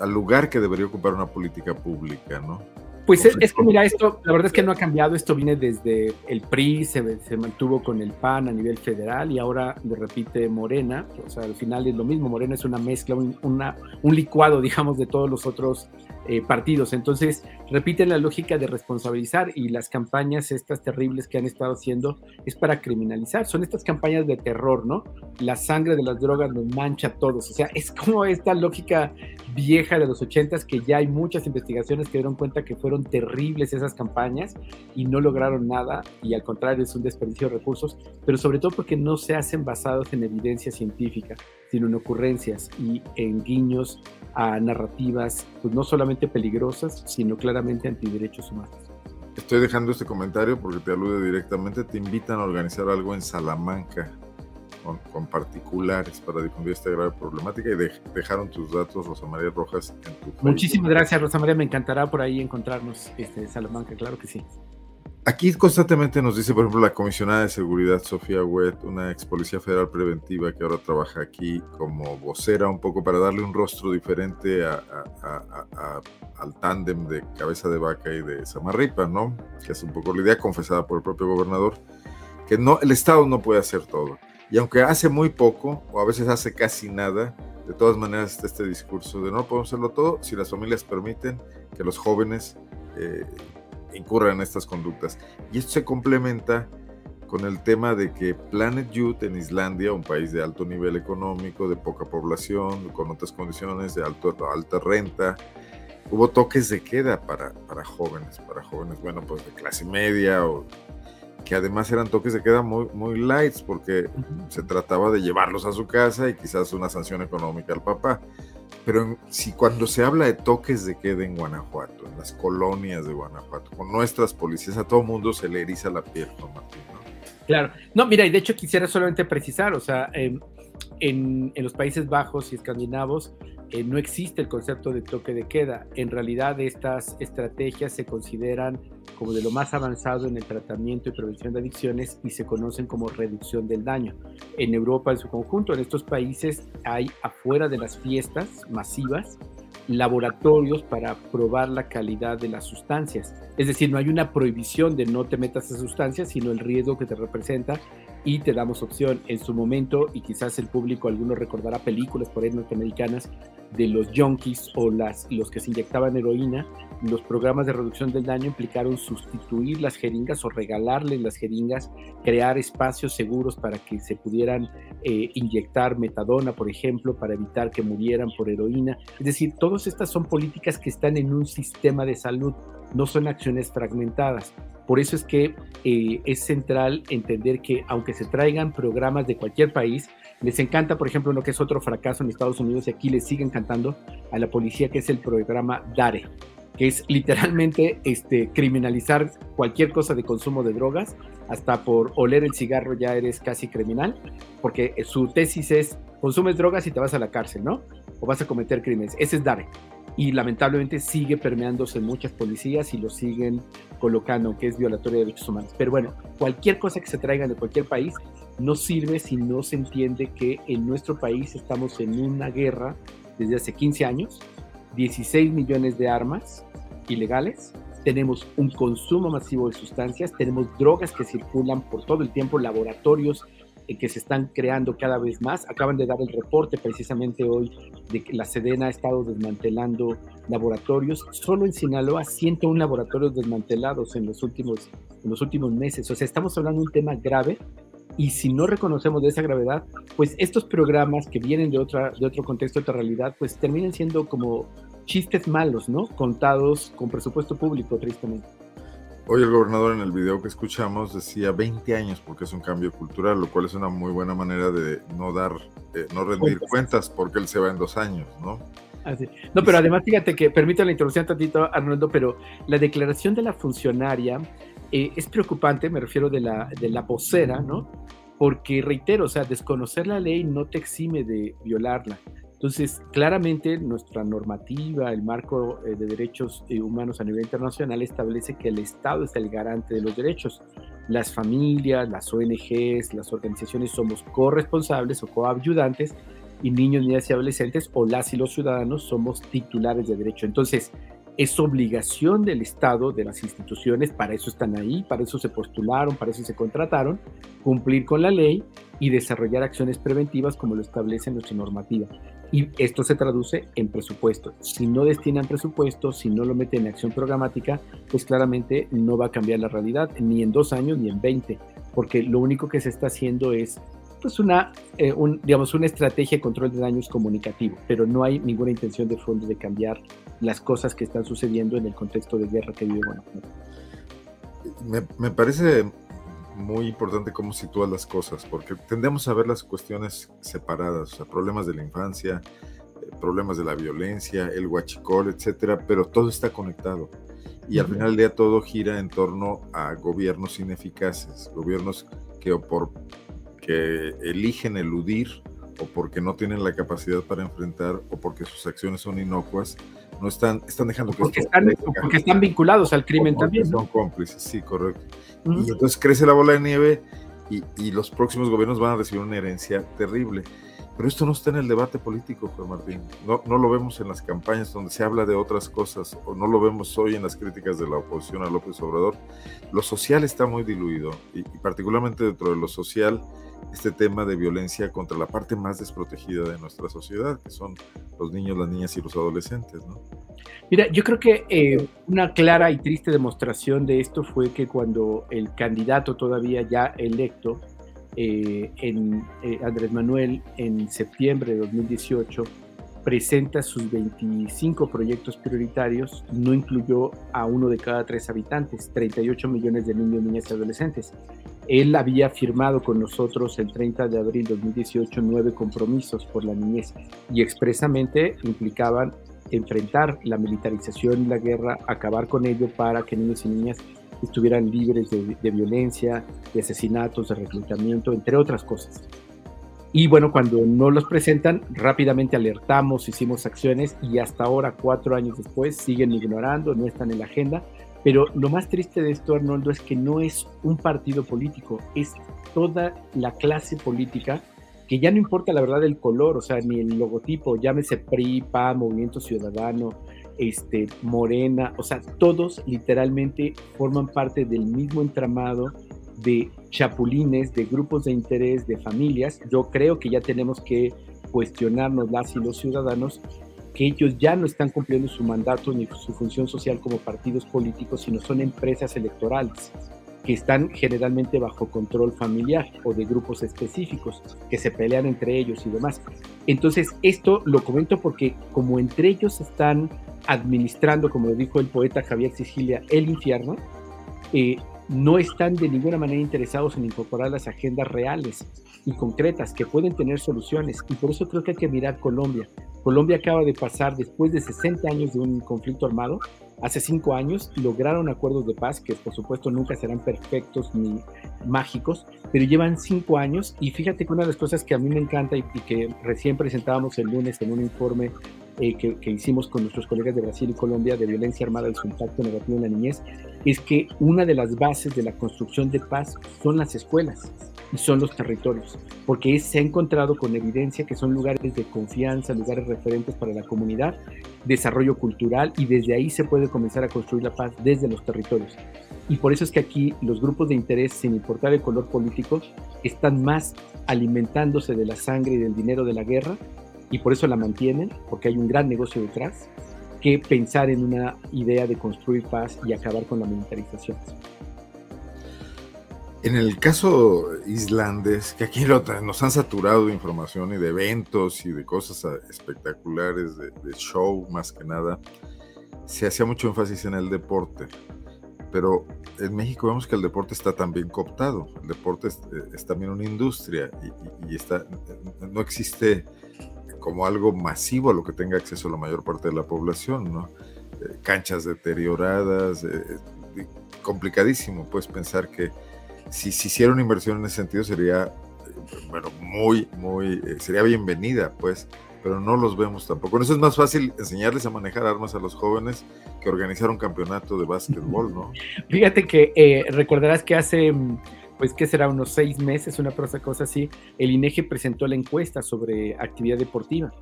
S3: al lugar que debería ocupar una política pública, ¿no?
S4: Pues es, que mira, esto, la verdad es que no ha cambiado, esto viene desde el PRI, se, se, mantuvo con el PAN a nivel federal y ahora lo repite Morena, o sea, al final es lo mismo, Morena es una mezcla, un, una, un licuado, digamos, de todos los otros eh, partidos. Entonces, repiten la lógica de responsabilizar y las campañas estas terribles que han estado haciendo es para criminalizar. Son estas campañas de terror, ¿no? La sangre de las drogas nos mancha a todos. O sea, es como esta lógica vieja de los ochentas que ya hay muchas investigaciones que dieron cuenta que fueron terribles esas campañas y no lograron nada y al contrario es un desperdicio de recursos, pero sobre todo porque no se hacen basados en evidencia científica, sino en ocurrencias y en guiños a narrativas, pues no solamente peligrosas, sino claramente antiderechos humanos.
S3: Estoy dejando este comentario porque te alude directamente. Te invitan a organizar algo en Salamanca con, particulares para difundir esta grave problemática y dejaron tus datos, Rosa María Rojas, en tu
S4: Muchísimas gracias, Rosa María. Me encantará por ahí encontrarnos este, Salamanca, claro que sí.
S3: Aquí constantemente nos dice, por ejemplo, la comisionada de seguridad Sofía Wet, una ex policía federal preventiva que ahora trabaja aquí como vocera, un poco para darle un rostro diferente al tándem de cabeza de vaca y de Samarripa, ¿no? Que es un poco la idea confesada por el propio gobernador, que no, el Estado no puede hacer todo. Y aunque hace muy poco, o a veces hace casi nada, de todas maneras está este discurso de no podemos hacerlo todo si las familias permiten que los jóvenes eh, incurran en estas conductas. Y esto se complementa con el tema de que Planet Youth en Islandia, un país de alto nivel económico, de poca población, con otras condiciones, de alto, alta renta, hubo toques de queda para, para jóvenes, para jóvenes, bueno, pues de clase media o que además eran toques de queda muy, muy lights porque se trataba de llevarlos a su casa y quizás una sanción económica al papá. Pero si cuando se habla de toques de queda en Guanajuato, en las colonias de Guanajuato, con nuestras policías, a todo mundo se le eriza la piel, ¿no, Martín?
S4: Claro. No, mira, y de hecho quisiera solamente precisar, o sea, em, en, en, los Países Bajos y escandinavos eh, no existe el concepto de toque de queda. En realidad estas estrategias se consideran como de lo más avanzado en el tratamiento y prevención de adicciones y se conocen como reducción del daño. En Europa en su conjunto, en estos países hay afuera de las fiestas masivas laboratorios para probar la calidad de las sustancias. Es decir, no hay una prohibición de no te metas esas sustancias, sino el riesgo que te representa y te damos opción en su momento y quizás el público, alguno recordará películas por ahí norteamericanas de los junkies o las, los que se inyectaban heroína, los programas de reducción del daño implicaron sustituir las jeringas o regalarles las jeringas, crear espacios seguros para que se pudieran eh, inyectar metadona, por ejemplo, para evitar que murieran por heroína. Es decir, todas estas son políticas que están en un sistema de salud, no son acciones fragmentadas. Por eso es que eh, es central entender que aunque se traigan programas de cualquier país, les encanta, por ejemplo, lo que es otro fracaso en Estados Unidos y aquí les siguen cantando a la policía, que es el programa DARE, que es literalmente este, criminalizar cualquier cosa de consumo de drogas, hasta por oler el cigarro ya eres casi criminal, porque su tesis es, consumes drogas y te vas a la cárcel, ¿no? O vas a cometer crímenes. Ese es DARE y lamentablemente sigue permeándose muchas policías y lo siguen colocando, que es violatorio de derechos humanos. Pero bueno, cualquier cosa que se traiga de cualquier país no sirve si no se entiende que en nuestro país estamos en una guerra desde hace 15 años, 16 millones de armas ilegales, tenemos un consumo masivo de sustancias, tenemos drogas que circulan por todo el tiempo, laboratorios que se están creando cada vez más. Acaban de dar el reporte precisamente hoy de que la Sedena ha estado desmantelando laboratorios. Solo en Sinaloa, 101 laboratorios desmantelados en los últimos, en los últimos meses. O sea, estamos hablando de un tema grave y si no reconocemos de esa gravedad, pues estos programas que vienen de, otra, de otro contexto, de otra realidad, pues terminan siendo como chistes malos, ¿no? Contados con presupuesto público, tristemente.
S3: Hoy el gobernador en el video que escuchamos decía 20 años porque es un cambio cultural, lo cual es una muy buena manera de no dar, eh, no rendir cuentas porque él se va en dos años, ¿no?
S4: No, pero además fíjate que, permito la introducción tantito, Arnoldo, pero la declaración de la funcionaria eh, es preocupante, me refiero de la, de la vocera, ¿no? Porque reitero, o sea, desconocer la ley no te exime de violarla. Entonces, claramente nuestra normativa, el marco eh, de derechos eh, humanos a nivel internacional establece que el Estado es el garante de los derechos. Las familias, las ONGs, las organizaciones somos corresponsables o coayudantes y niños, niñas y adolescentes o las y los ciudadanos somos titulares de derecho. Entonces, es obligación del Estado, de las instituciones, para eso están ahí, para eso se postularon, para eso se contrataron, cumplir con la ley y desarrollar acciones preventivas como lo establece nuestra normativa. Y esto se traduce en presupuesto. Si no destinan presupuesto, si no lo meten en acción programática, pues claramente no va a cambiar la realidad, ni en dos años ni en veinte, porque lo único que se está haciendo es pues una, eh, digamos, una estrategia de control de daños comunicativo, pero no hay ninguna intención de fondo de cambiar las cosas que están sucediendo en el contexto de guerra que vive Guanajuato.
S3: Me parece muy importante cómo sitúa las cosas, porque tendemos a ver las cuestiones separadas, o sea, problemas de la infancia, eh, problemas de la violencia, el huachicol, etcétera, pero todo está conectado. Y al final del día todo gira en torno a gobiernos ineficaces, gobiernos que o por que eligen eludir o porque no tienen la capacidad para enfrentar o porque sus acciones son inocuas, no están, están dejando que...
S4: Porque, están, porque están vinculados al crimen también.
S3: Son cómplices, sí, correcto. Y entonces crece la bola de nieve y, y, los próximos gobiernos van a recibir una herencia terrible. Pero esto no está en el debate político, Juan Martín. No, no lo vemos en las campañas donde se habla de otras cosas, o no lo vemos hoy en las críticas de la oposición a López Obrador. Lo social está muy diluido, y, y particularmente dentro de lo social, este tema de violencia contra la parte más desprotegida de nuestra sociedad, que son los niños, las niñas y los adolescentes, ¿no?
S4: Mira, yo creo que eh, una clara y triste demostración de esto fue que cuando el candidato todavía ya electo, eh, en, eh, Andrés Manuel, en septiembre de 2018, presenta sus 25 proyectos prioritarios, no incluyó a uno de cada tres habitantes, 38 millones de niños, niñas y adolescentes. Él había firmado con nosotros el 30 de abril de 2018 nueve compromisos por la niñez y expresamente implicaban enfrentar la militarización y la guerra, acabar con ello para que niños y niñas estuvieran libres de, violencia, de asesinatos, de reclutamiento, entre otras cosas. Y bueno, cuando no los presentan, rápidamente alertamos, hicimos acciones y hasta ahora, cuatro años después, siguen ignorando, no están en la agenda. Pero lo más triste de esto, Arnoldo, es que no es un partido político, es toda la clase política que ya no importa la verdad el color, o sea, ni el logotipo, llámese PRI, PA, Movimiento Ciudadano, este, Morena, o sea, todos literalmente forman parte del mismo entramado de chapulines, de grupos de interés, de familias. Yo creo que ya tenemos que cuestionarnos las y los ciudadanos que ellos ya no están cumpliendo su mandato ni su función social como partidos políticos, sino son empresas electorales que están generalmente bajo control familiar o de grupos específicos que se pelean entre ellos y demás. Entonces, esto lo comento porque como entre ellos están administrando, como dijo el poeta Javier Sicilia, el infierno, eh, no están de ninguna manera interesados en incorporar las agendas reales y concretas que pueden tener soluciones. Y por eso creo que hay que mirar Colombia. Colombia acaba de pasar, después de 60 años de un conflicto armado, hace cinco años lograron acuerdos de paz que por supuesto nunca serán perfectos ni mágicos, pero llevan cinco años y fíjate que una de las cosas que a mí me encanta y, que recién presentábamos el lunes en un informe eh, que, que, hicimos con nuestros colegas de Brasil y Colombia de violencia armada y su impacto negativo en la niñez, es que una de las bases de la construcción de paz son las escuelas y son los territorios, porque se ha encontrado con evidencia que son lugares de confianza, lugares referentes para la comunidad, desarrollo cultural y desde ahí se puede comenzar a construir la paz desde los territorios. Y por eso es que aquí los grupos de interés, sin importar el color político, están más alimentándose de la sangre y del dinero de la guerra y por eso la mantienen, porque hay un gran negocio detrás, que pensar en una idea de construir paz y acabar con la militarización.
S3: En el caso islandés, que aquí nos han saturado de información y de eventos y de cosas espectaculares, de, show más que nada, se hacía mucho énfasis en el deporte. Pero en México vemos que el deporte está también cooptado. El deporte es, también una industria y, está, no existe como algo masivo a lo que tenga acceso la mayor parte de la población, ¿no? Eh, canchas deterioradas, eh, complicadísimo, puedes pensar que si se hiciera una inversión en ese sentido sería, bueno, muy, muy, sería bienvenida, pues, pero no los vemos tampoco. Con eso es más fácil enseñarles a manejar armas a los jóvenes que organizar un campeonato de básquetbol, ¿no?
S4: Fíjate que recordarás que hace pues que será unos seis meses, una cosa así, el INEGI presentó la encuesta sobre actividad deportiva.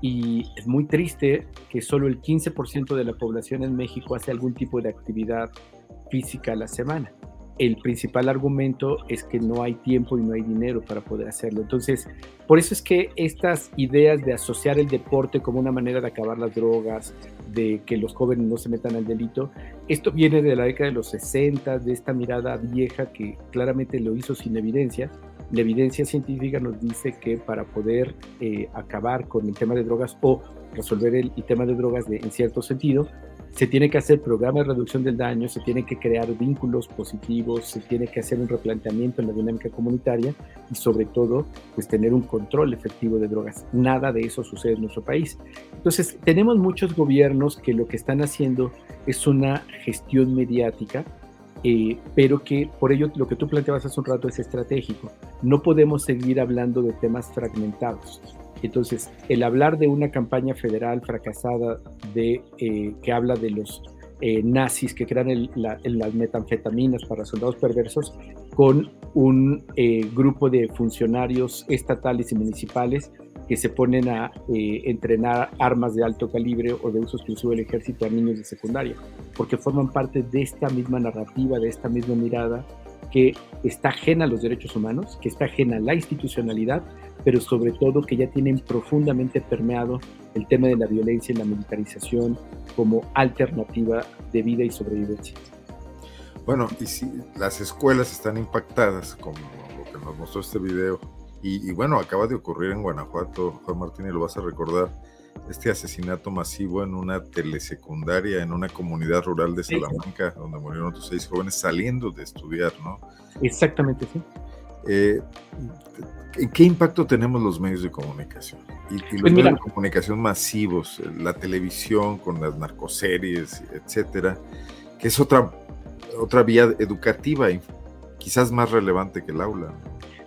S4: Y es muy triste que solo el 15% de la población en México hace algún tipo de actividad física a la semana el principal argumento es que no hay tiempo y no hay dinero para poder hacerlo. Entonces, por eso es que estas ideas de asociar el deporte como una manera de acabar las drogas, de que los jóvenes no se metan al delito, esto viene de la década de los 60, de esta mirada vieja que claramente lo hizo sin evidencia. La evidencia científica nos dice que para poder eh, acabar con el tema de drogas o resolver el, tema de drogas en cierto sentido, se tiene que hacer programas de reducción del daño, se tiene que crear vínculos positivos, se tiene que hacer un replanteamiento en la dinámica comunitaria y sobre todo, pues tener un control efectivo de drogas. Nada de eso sucede en nuestro país. Entonces, tenemos muchos gobiernos que lo que están haciendo es una gestión mediática, eh, pero que por ello lo que tú planteabas hace un rato es estratégico. No podemos seguir hablando de temas fragmentados. Entonces, el hablar de una campaña federal fracasada de, eh, que habla de los eh, nazis que crean las metanfetaminas para soldados perversos con un eh, grupo de funcionarios estatales y municipales que se ponen a entrenar armas de alto calibre o de uso exclusivo del ejército a niños de secundaria, porque forman parte de esta misma narrativa, de esta misma mirada que está ajena a los derechos humanos, que está ajena a la institucionalidad, pero sobre todo que ya tienen profundamente permeado el tema de la violencia y la militarización como alternativa de vida y sobrevivencia.
S3: Bueno, y si las escuelas están impactadas, como lo que nos mostró este video, y, bueno, acaba de ocurrir en Guanajuato, Juan Martín, y lo vas a recordar, este asesinato masivo en una telesecundaria, en una comunidad rural de Salamanca, donde murieron otros seis jóvenes saliendo de estudiar, ¿no?
S4: Exactamente, sí.
S3: Eh, ¿Qué impacto tenemos los medios de comunicación? Y, los pues medios de comunicación masivos, la televisión con las narcoseries, etcétera, que es otra, otra vía educativa, quizás más relevante que el aula.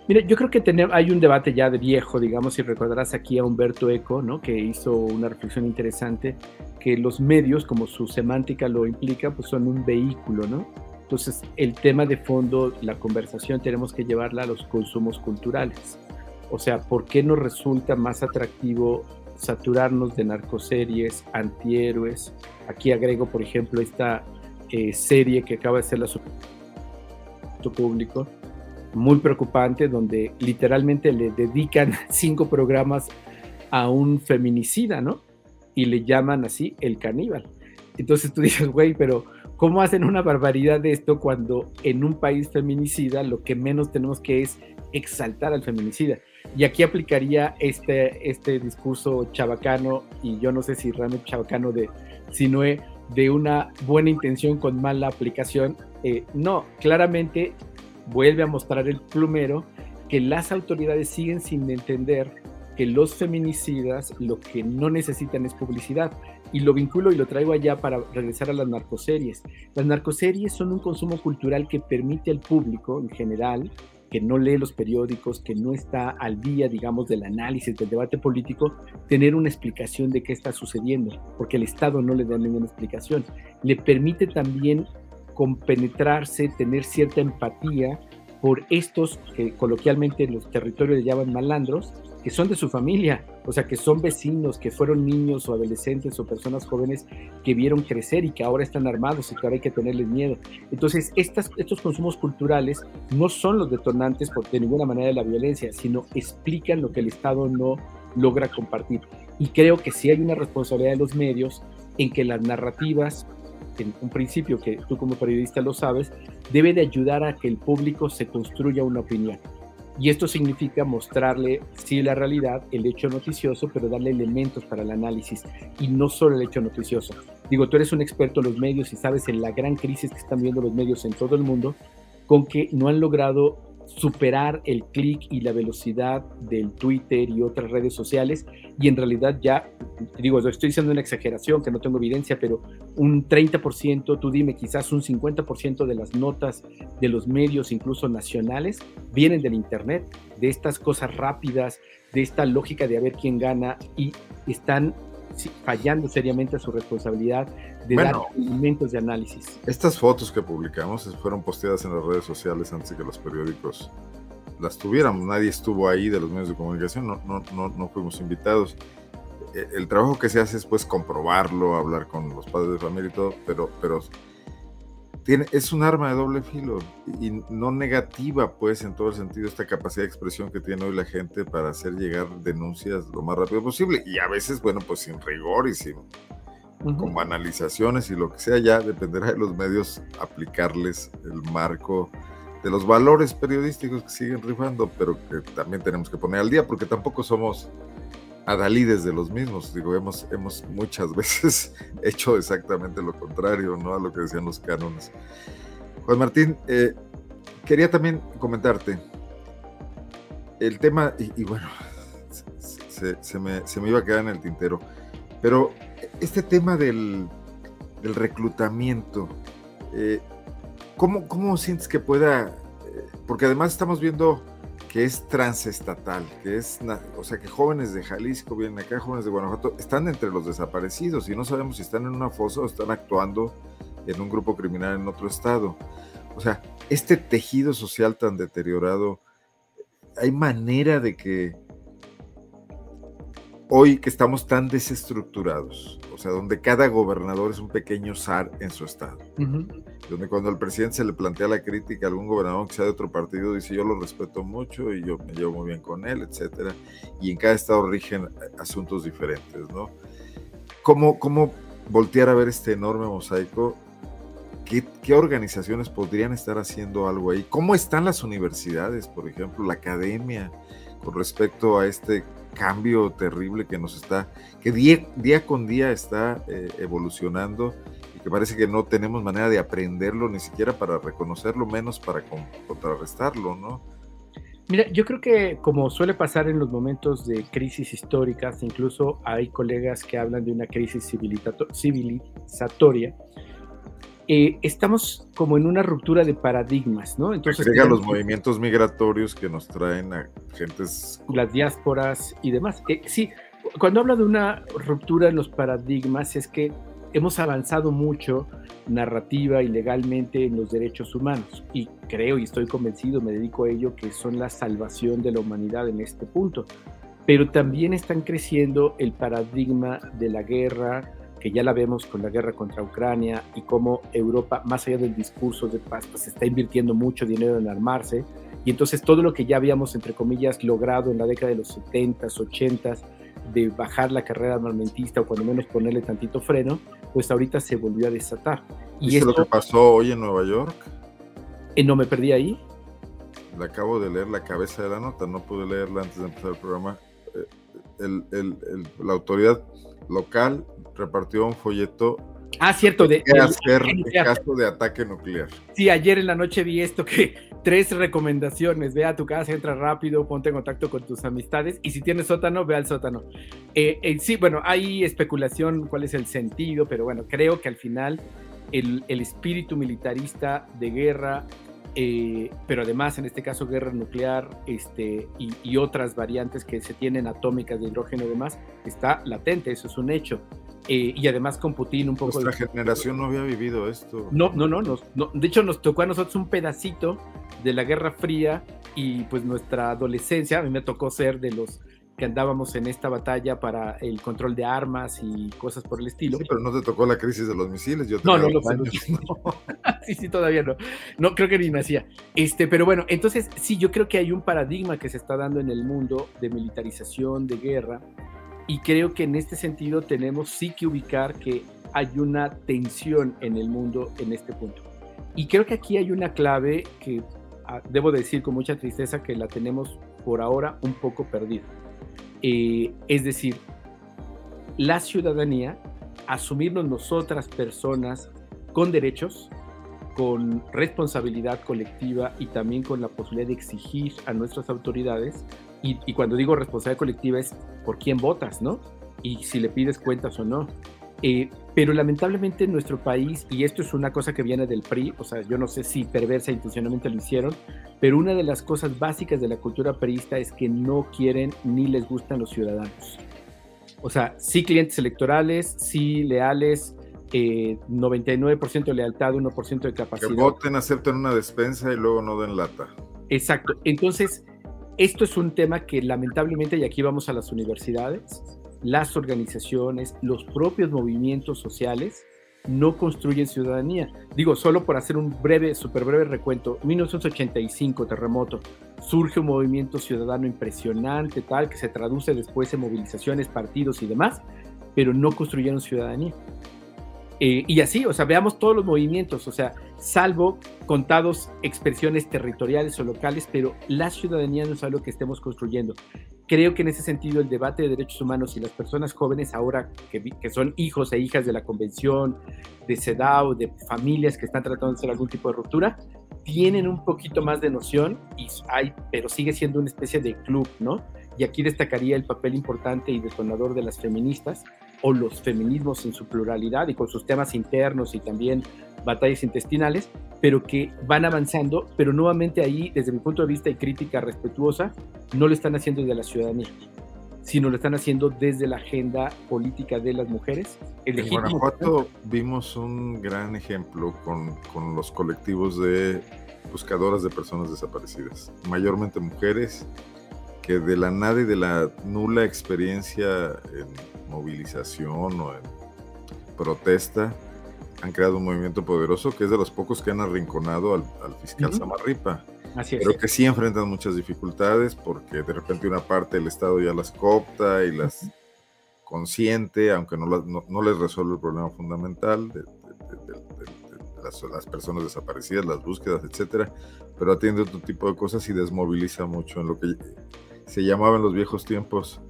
S4: Mira, yo creo que hay un debate ya de viejo, digamos, si recordarás aquí a Humberto Eco, ¿no? que hizo una reflexión interesante, que los medios, como su semántica lo implica, pues son un vehículo, ¿no? Entonces, el tema de fondo, la conversación, tenemos que llevarla a los consumos culturales. O sea, ¿por qué nos resulta más atractivo saturarnos de narcoseries, antihéroes? Aquí agrego, por ejemplo, esta eh, serie que acaba de ser la público, muy preocupante, donde literalmente le dedican cinco programas a un feminicida, ¿no? Y le llaman así el caníbal. Entonces tú dices, güey, pero ¿Cómo hacen una barbaridad de esto cuando en un país feminicida lo que menos tenemos que es exaltar al feminicida? Y aquí aplicaría este, este discurso chabacano, y yo no sé si realmente chabacano de Sinue, de una buena intención con mala aplicación. Eh, no, claramente vuelve a mostrar el plumero que las autoridades siguen sin entender que los feminicidas lo que no necesitan es publicidad y lo vinculo y lo traigo allá para regresar a las narcoseries. Las narcoseries son un consumo cultural que permite al público en general, que no lee los periódicos, que no está al día, digamos, del análisis, del debate político, tener una explicación de qué está sucediendo, porque el Estado no le da ninguna explicación. Le permite también compenetrarse, tener cierta empatía por estos que coloquialmente en los territorios le llaman malandros, que son de su familia, o sea, que son vecinos, que fueron niños o adolescentes o personas jóvenes que vieron crecer y que ahora están armados y que ahora hay que tenerles miedo. Entonces, estos consumos culturales no son los detonantes por, de ninguna manera de la violencia, sino explican lo que el Estado no logra compartir. Y creo que sí hay una responsabilidad de los medios en que las narrativas, en un principio que tú como periodista lo sabes, debe de ayudar a que el público se construya una opinión. Y esto significa mostrarle, sí, la realidad, el hecho noticioso, pero darle elementos para el análisis y no solo el hecho noticioso. Digo, tú eres un experto en los medios y sabes en la gran crisis que están viendo los medios en todo el mundo, con que no han logrado superar el clic y la velocidad del Twitter y otras redes sociales. Y en realidad ya, digo, estoy diciendo una exageración que no tengo evidencia, pero un 30%, tú dime, quizás un 50% de las notas de los medios, incluso nacionales, vienen del Internet, de estas cosas rápidas, de esta lógica de a ver quién gana y están fallando seriamente a su responsabilidad de dar elementos de análisis.
S3: Estas fotos que publicamos fueron posteadas en las redes sociales antes de que los periódicos las tuviéramos. Nadie estuvo ahí de los medios de comunicación, no, no, no, no fuimos invitados. E, el trabajo que se hace es pues comprobarlo, hablar con los padres de familia y todo, pero, pero tiene, es un arma de doble filo y no negativa, pues, en todo el sentido, esta capacidad de expresión que tiene hoy la gente para hacer llegar denuncias lo más rápido posible. Y a veces, bueno, pues sin rigor y sin con banalizaciones y lo que sea, ya dependerá de los medios aplicarles el marco de los valores periodísticos que siguen rifando, pero que también tenemos que poner al día porque tampoco somos adalides de los mismos. Digo, hemos, hemos muchas veces hecho exactamente lo contrario, ¿no? A lo que decían los cánones. Juan Martín, eh, quería también comentarte el tema, y, bueno, se, me, se, me, iba a quedar en el tintero, pero este tema del, del reclutamiento, eh, ¿cómo, ¿cómo, sientes que pueda, eh, porque además estamos viendo que es transestatal, que es, o sea, que jóvenes de Jalisco vienen acá, jóvenes de Guanajuato, están entre los desaparecidos y no sabemos si están en una fosa o están actuando en un grupo criminal en otro estado. O sea, este tejido social tan deteriorado, ¿hay manera de que hoy que estamos tan desestructurados, o sea, donde cada gobernador es un pequeño zar en su estado, cuando al presidente se le plantea la crítica a algún gobernador que sea de otro partido, dice yo lo respeto mucho y yo me llevo muy bien con él, etcétera, y en cada estado rigen asuntos diferentes, ¿no? ¿Cómo, cómo voltear a ver este enorme mosaico? ¿Qué, ¿Qué organizaciones podrían estar haciendo algo ahí? ¿Cómo están las universidades, por ejemplo, la academia, con respecto a este cambio terrible que nos está, que día, día con día está eh, evolucionando que parece que no tenemos manera de aprenderlo ni siquiera para reconocerlo, menos para contrarrestarlo, ¿no?
S4: Mira, yo creo que como suele pasar en los momentos de crisis históricas, incluso hay colegas que hablan de una crisis civilizatoria, eh, estamos como en una ruptura de paradigmas, ¿no?
S3: Entonces, Agrega los movimientos migratorios que nos traen a gentes...
S4: Las diásporas y demás. Eh, sí, cuando hablo de una ruptura en los paradigmas es que hemos avanzado mucho narrativa y legalmente en los derechos humanos y creo y estoy convencido, me dedico a ello, que son la salvación de la humanidad en este punto. Pero también están creciendo el paradigma de la guerra, que ya la vemos con la guerra contra Ucrania y cómo Europa, más allá del discurso de paz, pues está invirtiendo mucho dinero en armarse. Y entonces todo lo que ya habíamos, entre comillas, logrado en la década de los 70s, 80s, de bajar la carrera armamentista o cuando menos ponerle tantito freno, pues ahorita se volvió a desatar.
S3: ¿Y lo que pasó hoy en Nueva York?
S4: Eh, no me perdí ahí.
S3: Le acabo de leer la cabeza de la nota, no pude leerla antes de empezar el programa. Eh, el, el, la autoridad local repartió un folleto.
S4: Ah, cierto, de,
S3: qué hacer en caso de ataque nuclear.
S4: Sí, ayer en la noche vi esto que tres recomendaciones, ve a tu casa, entra rápido, ponte en contacto con tus amistades y si tienes sótano, ve al sótano. Eh, eh, sí, bueno, hay especulación cuál es el sentido, pero bueno, creo que al final el, el espíritu militarista de guerra eh, pero además en este caso guerra nuclear este, y, otras variantes que se tienen atómicas de hidrógeno y demás, está latente, eso es un hecho. Eh, y además con Putin un poco...
S3: Nuestra generación no había vivido esto.
S4: No, no, no, no, de hecho nos tocó a nosotros un pedacito de la Guerra Fría y pues nuestra adolescencia, a mí me tocó ser de los que andábamos en esta batalla para el control de armas y cosas por el estilo.
S3: Sí, pero no te tocó la crisis de los misiles. Yo
S4: no, no, no, sí, sí, todavía no. No, creo que ni nacía. Este, pero bueno, entonces sí, yo creo que hay un paradigma que se está dando en el mundo de militarización, de guerra, y creo que en este sentido tenemos sí que ubicar que hay una tensión en el mundo en este punto. Y creo que aquí hay una clave que ah, debo decir con mucha tristeza que la tenemos por ahora un poco perdida eh, es decir, la ciudadanía, asumirnos nosotras personas con derechos, con responsabilidad colectiva y también con la posibilidad de exigir a nuestras autoridades. Y, cuando digo responsabilidad colectiva es por quién votas, ¿no? Y si le pides cuentas o no. Eh, pero lamentablemente en nuestro país, y esto es una cosa que viene del PRI, o sea, yo no sé si perversa intencionalmente lo hicieron, pero una de las cosas básicas de la cultura priista es que no quieren ni les gustan los ciudadanos. O sea, sí clientes electorales, sí leales, 99% eh, de lealtad, 1% de capacidad.
S3: Que voten, acepten una despensa y luego no den lata.
S4: Exacto. Entonces, esto es un tema que lamentablemente, y aquí vamos a las universidades, las organizaciones, los propios movimientos sociales, no construyen ciudadanía. Digo, solo por hacer un breve, súper breve recuento, 1985, terremoto, surge un movimiento ciudadano impresionante, tal, que se traduce después en movilizaciones, partidos y demás, pero no construyeron ciudadanía. Eh, y así, o sea, veamos todos los movimientos, o sea, salvo contados expresiones territoriales o locales, pero la ciudadanía no es algo que estemos construyendo. Creo que en ese sentido el debate de derechos humanos y las personas jóvenes ahora que, que son hijos e hijas de la convención, de CEDAW, de familias que están tratando de hacer algún tipo de ruptura, tienen un poquito más de noción, y hay, pero sigue siendo una especie de club, ¿no? Y aquí destacaría el papel importante y detonador de las feministas, o los feminismos en su pluralidad y con sus temas internos y también batallas intestinales, pero que van avanzando, pero nuevamente ahí, desde mi punto de vista y crítica respetuosa, no lo están haciendo desde la ciudadanía, sino lo están haciendo desde la agenda política de las mujeres.
S3: en Guanajuato vimos un gran ejemplo con, con los colectivos de buscadoras de personas desaparecidas, mayormente mujeres que de la nada y de la nula experiencia en movilización o en protesta, han creado un movimiento poderoso que es de los pocos que han arrinconado al, fiscal Samarripa. Así Pero que sí enfrentan muchas dificultades porque de repente una parte del Estado ya las coopta y las consiente, aunque no, no, les resuelve el problema fundamental de, las, las, personas desaparecidas, las búsquedas, etcétera, pero atiende otro tipo de cosas y desmoviliza mucho en lo que se llamaba en los viejos tiempos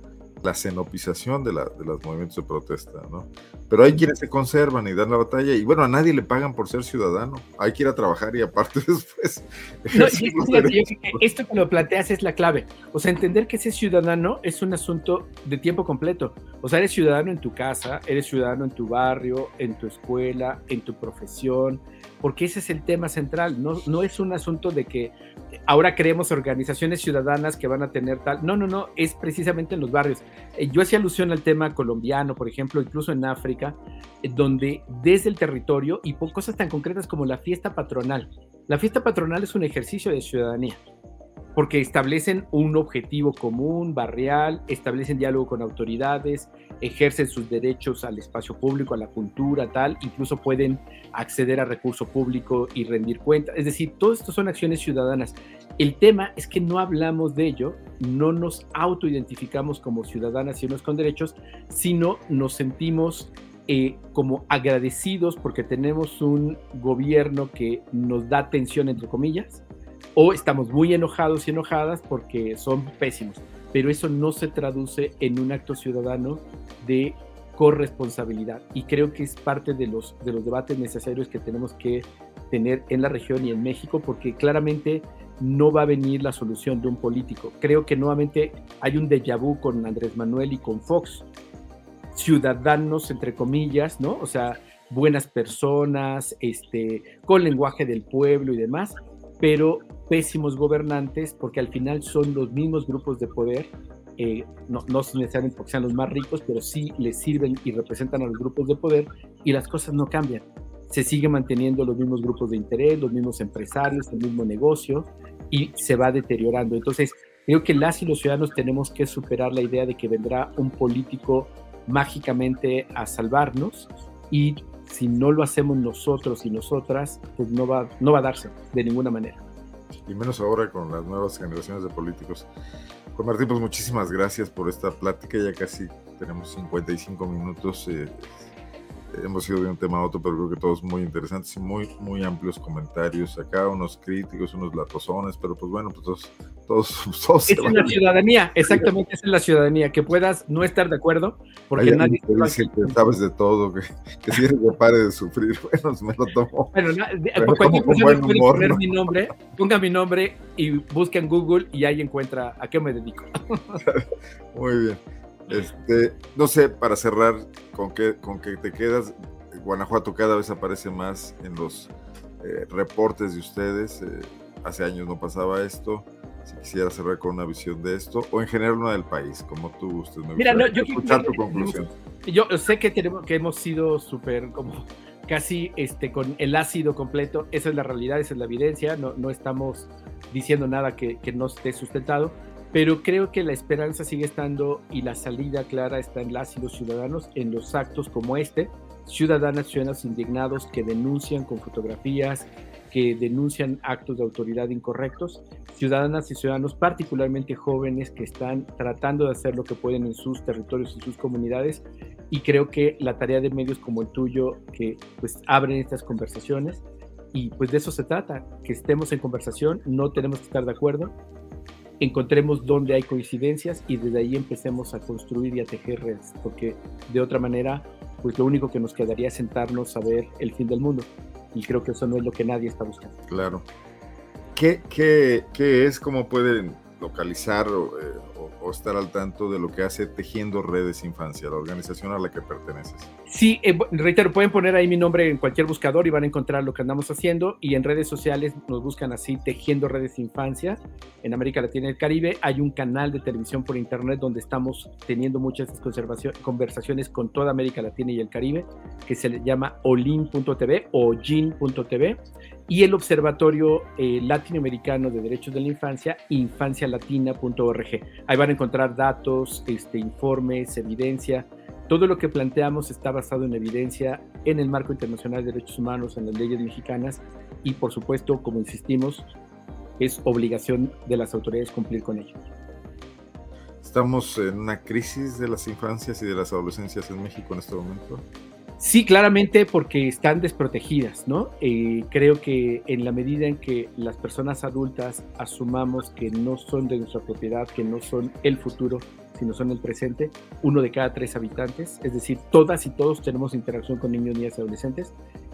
S3: la cenopización de, la, de, los movimientos de protesta, ¿no? Pero hay quienes se conservan y dan la batalla, y bueno, a nadie le pagan por ser ciudadano, hay que ir a trabajar y aparte después.
S4: No, esto que lo planteas es la clave, o sea, entender que ese ciudadano es un asunto de tiempo completo, o sea, eres ciudadano en tu casa, eres ciudadano en tu barrio, en tu escuela, en tu profesión, porque ese es el tema central, no, no es un asunto de que ahora creemos organizaciones ciudadanas que van a tener tal, no, no, no, es precisamente en los barrios. Eh, yo hacía alusión al tema colombiano, por ejemplo, incluso en África, eh, donde desde el territorio y por cosas tan concretas como la fiesta patronal, la fiesta patronal es un ejercicio de ciudadanía porque establecen un objetivo común, barrial, establecen diálogo con autoridades, ejercen sus derechos al espacio público, a la cultura, tal, incluso pueden acceder a recurso público y rendir cuentas. Es decir, todo esto son acciones ciudadanas. El tema es que no hablamos de ello, no nos autoidentificamos como ciudadanas y unos con derechos, sino nos sentimos eh, como agradecidos porque tenemos un gobierno que nos da atención, entre comillas, o estamos muy enojados y enojadas porque son pésimos, pero eso no se traduce en un acto ciudadano de corresponsabilidad y creo que es parte de los, de los debates necesarios que tenemos que tener en la región y en México porque claramente no va a venir la solución de un político. Creo que nuevamente hay un déjà vu con Andrés Manuel y con Fox. Ciudadanos, entre comillas, ¿no? O sea, buenas personas, este, con lenguaje del pueblo y demás, pero pésimos gobernantes porque al final son los mismos grupos de poder, eh, no, no necesariamente porque sean los más ricos, pero sí les sirven y representan a los grupos de poder y las cosas no cambian. Se sigue manteniendo los mismos grupos de interés, los mismos empresarios, el mismo negocio y se va deteriorando. Entonces, creo que las y los ciudadanos tenemos que superar la idea de que vendrá un político mágicamente a salvarnos y si no lo hacemos nosotros y nosotras, pues no va, no va a darse de ninguna manera.
S3: Y menos ahora con las nuevas generaciones de políticos. Juan Martín, pues muchísimas gracias por esta plática. Ya casi tenemos 55 minutos. Eh, hemos ido de un tema a otro, pero creo que todos muy interesantes y muy, muy amplios comentarios acá, unos críticos, unos latosones, pero pues bueno, pues todos... todos, todos
S4: es la ciudadanía, exactamente, es la ciudadanía, que puedas no estar de acuerdo, porque nadie...
S3: Te dice que sabes de todo, que, que si eres de pare de sufrir, bueno, me lo tomo.
S4: Bueno, no, cualquier persona puede poner mi nombre, ponga mi nombre y busca en Google y ahí encuentra a qué me dedico.
S3: muy bien. Este, no sé, para cerrar, ¿con qué, con qué te quedas? Guanajuato cada vez aparece más en los eh, reportes de ustedes. Eh, hace años no pasaba esto. Si quisiera cerrar con una visión de esto, o en general una del país, como tú gustes. Me
S4: Mira, no, yo
S3: escuchar tu conclusión.
S4: Yo sé que tenemos que hemos sido súper como casi este con el ácido completo. Esa es la realidad, esa es la evidencia. No, no estamos diciendo nada que, que no esté sustentado pero creo que la esperanza sigue estando y la salida clara está en las y los ciudadanos en los actos como este, ciudadanas, ciudadanos indignados que denuncian con fotografías, que denuncian actos de autoridad incorrectos, ciudadanas y ciudadanos particularmente jóvenes que están tratando de hacer lo que pueden en sus territorios, en sus comunidades, y creo que la tarea de medios como el tuyo, que pues abren estas conversaciones, y pues de eso se trata, que estemos en conversación, no tenemos que estar de acuerdo, encontremos dónde hay coincidencias y desde ahí empecemos a construir y a tejer redes, porque de otra manera, pues lo único que nos quedaría es sentarnos a ver el fin del mundo. Y creo que eso no es lo que nadie está buscando.
S3: Claro. ¿Qué, qué, qué es? ¿Cómo pueden localizar eh, o, estar al tanto de lo que hace Tejiendo Redes Infancia, la organización a la que perteneces.
S4: Sí, eh, reitero, pueden poner ahí mi nombre en cualquier buscador y van a encontrar lo que andamos haciendo y en redes sociales nos buscan así Tejiendo Redes Infancia. En América Latina y el Caribe hay un canal de televisión por internet donde estamos teniendo muchas conversaciones con toda América Latina y el Caribe que se llama olin.tv o jin.tv y el Observatorio eh, Latinoamericano de Derechos de la Infancia, infancialatina.org. Ahí van a encontrar datos, este, informes, evidencia. Todo lo que planteamos está basado en evidencia en el marco internacional de derechos humanos, en las leyes mexicanas y por supuesto, como insistimos, es obligación de las autoridades cumplir con ello.
S3: ¿Estamos en una crisis de las infancias y de las adolescencias en México en este momento?
S4: Sí, claramente porque están desprotegidas, ¿no? Eh, creo que en la medida en que las personas adultas asumamos que no son de nuestra propiedad, que no son el futuro, sino son el presente, uno de cada tres habitantes, es decir, todas y todos tenemos interacción con niños, niñas y adolescentes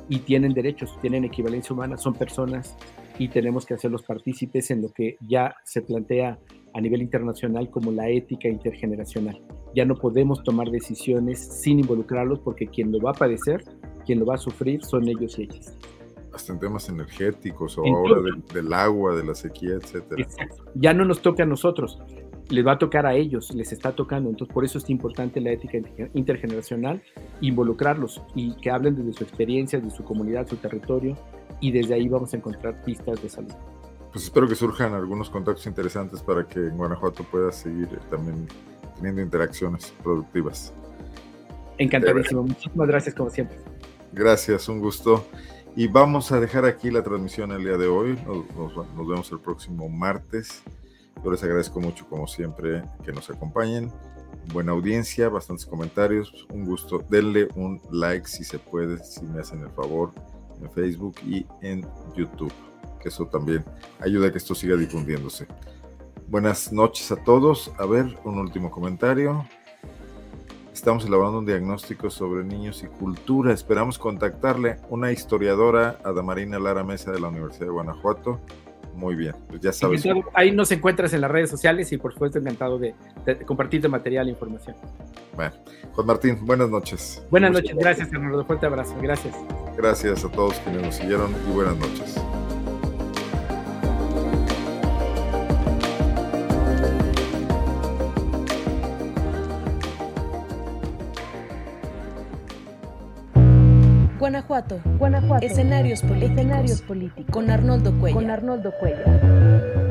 S4: y tienen derechos, tienen equivalencia humana, son personas y tenemos que hacerlos partícipes en lo que ya se plantea a nivel internacional como la ética intergeneracional. Ya no podemos tomar decisiones sin involucrarlos porque quien lo va a padecer, quien lo va a sufrir son ellos y ellas.
S3: Hasta en temas energéticos o ahora del, agua, de la sequía, etcétera.
S4: Ya no nos toca a nosotros, les va a tocar a ellos, les está tocando. Entonces, por eso es importante la ética intergeneracional, involucrarlos y que hablen desde su experiencia, de su comunidad, su territorio, y desde ahí vamos a encontrar pistas de salud
S3: pues espero que surjan algunos contactos interesantes para que en Guanajuato pueda seguir eh, también teniendo interacciones productivas.
S4: Encantadísimo, muchísimas gracias como siempre.
S3: Gracias, un gusto. Y vamos a dejar aquí la transmisión el día de hoy. Nos, nos vemos el próximo martes. Yo les agradezco mucho, como siempre, que nos acompañen. Buena audiencia, bastantes comentarios. Un gusto. Denle un like si se puede, si me hacen el favor, en Facebook y en YouTube que eso también ayuda a que esto siga difundiéndose. Buenas noches a todos. A ver, un último comentario. Estamos elaborando un diagnóstico sobre niños y cultura. Esperamos contactarle una historiadora, Adamarina Lara Mesa de la Universidad de Guanajuato. Muy bien, pues ya sabes.
S4: Ahí nos encuentras en las redes sociales y por supuesto encantado de, compartirte material e información.
S3: Bueno, Juan Martín, buenas noches.
S4: Buenas noches, gracias Fernando. Fuerte abrazo, gracias.
S3: Gracias a todos quienes nos siguieron y buenas noches.
S1: Guanajuato. Guanajuato. Escenarios políticos. Escenarios políticos. Con Arnoldo Cuellar.
S2: Con Arnoldo Cuellar.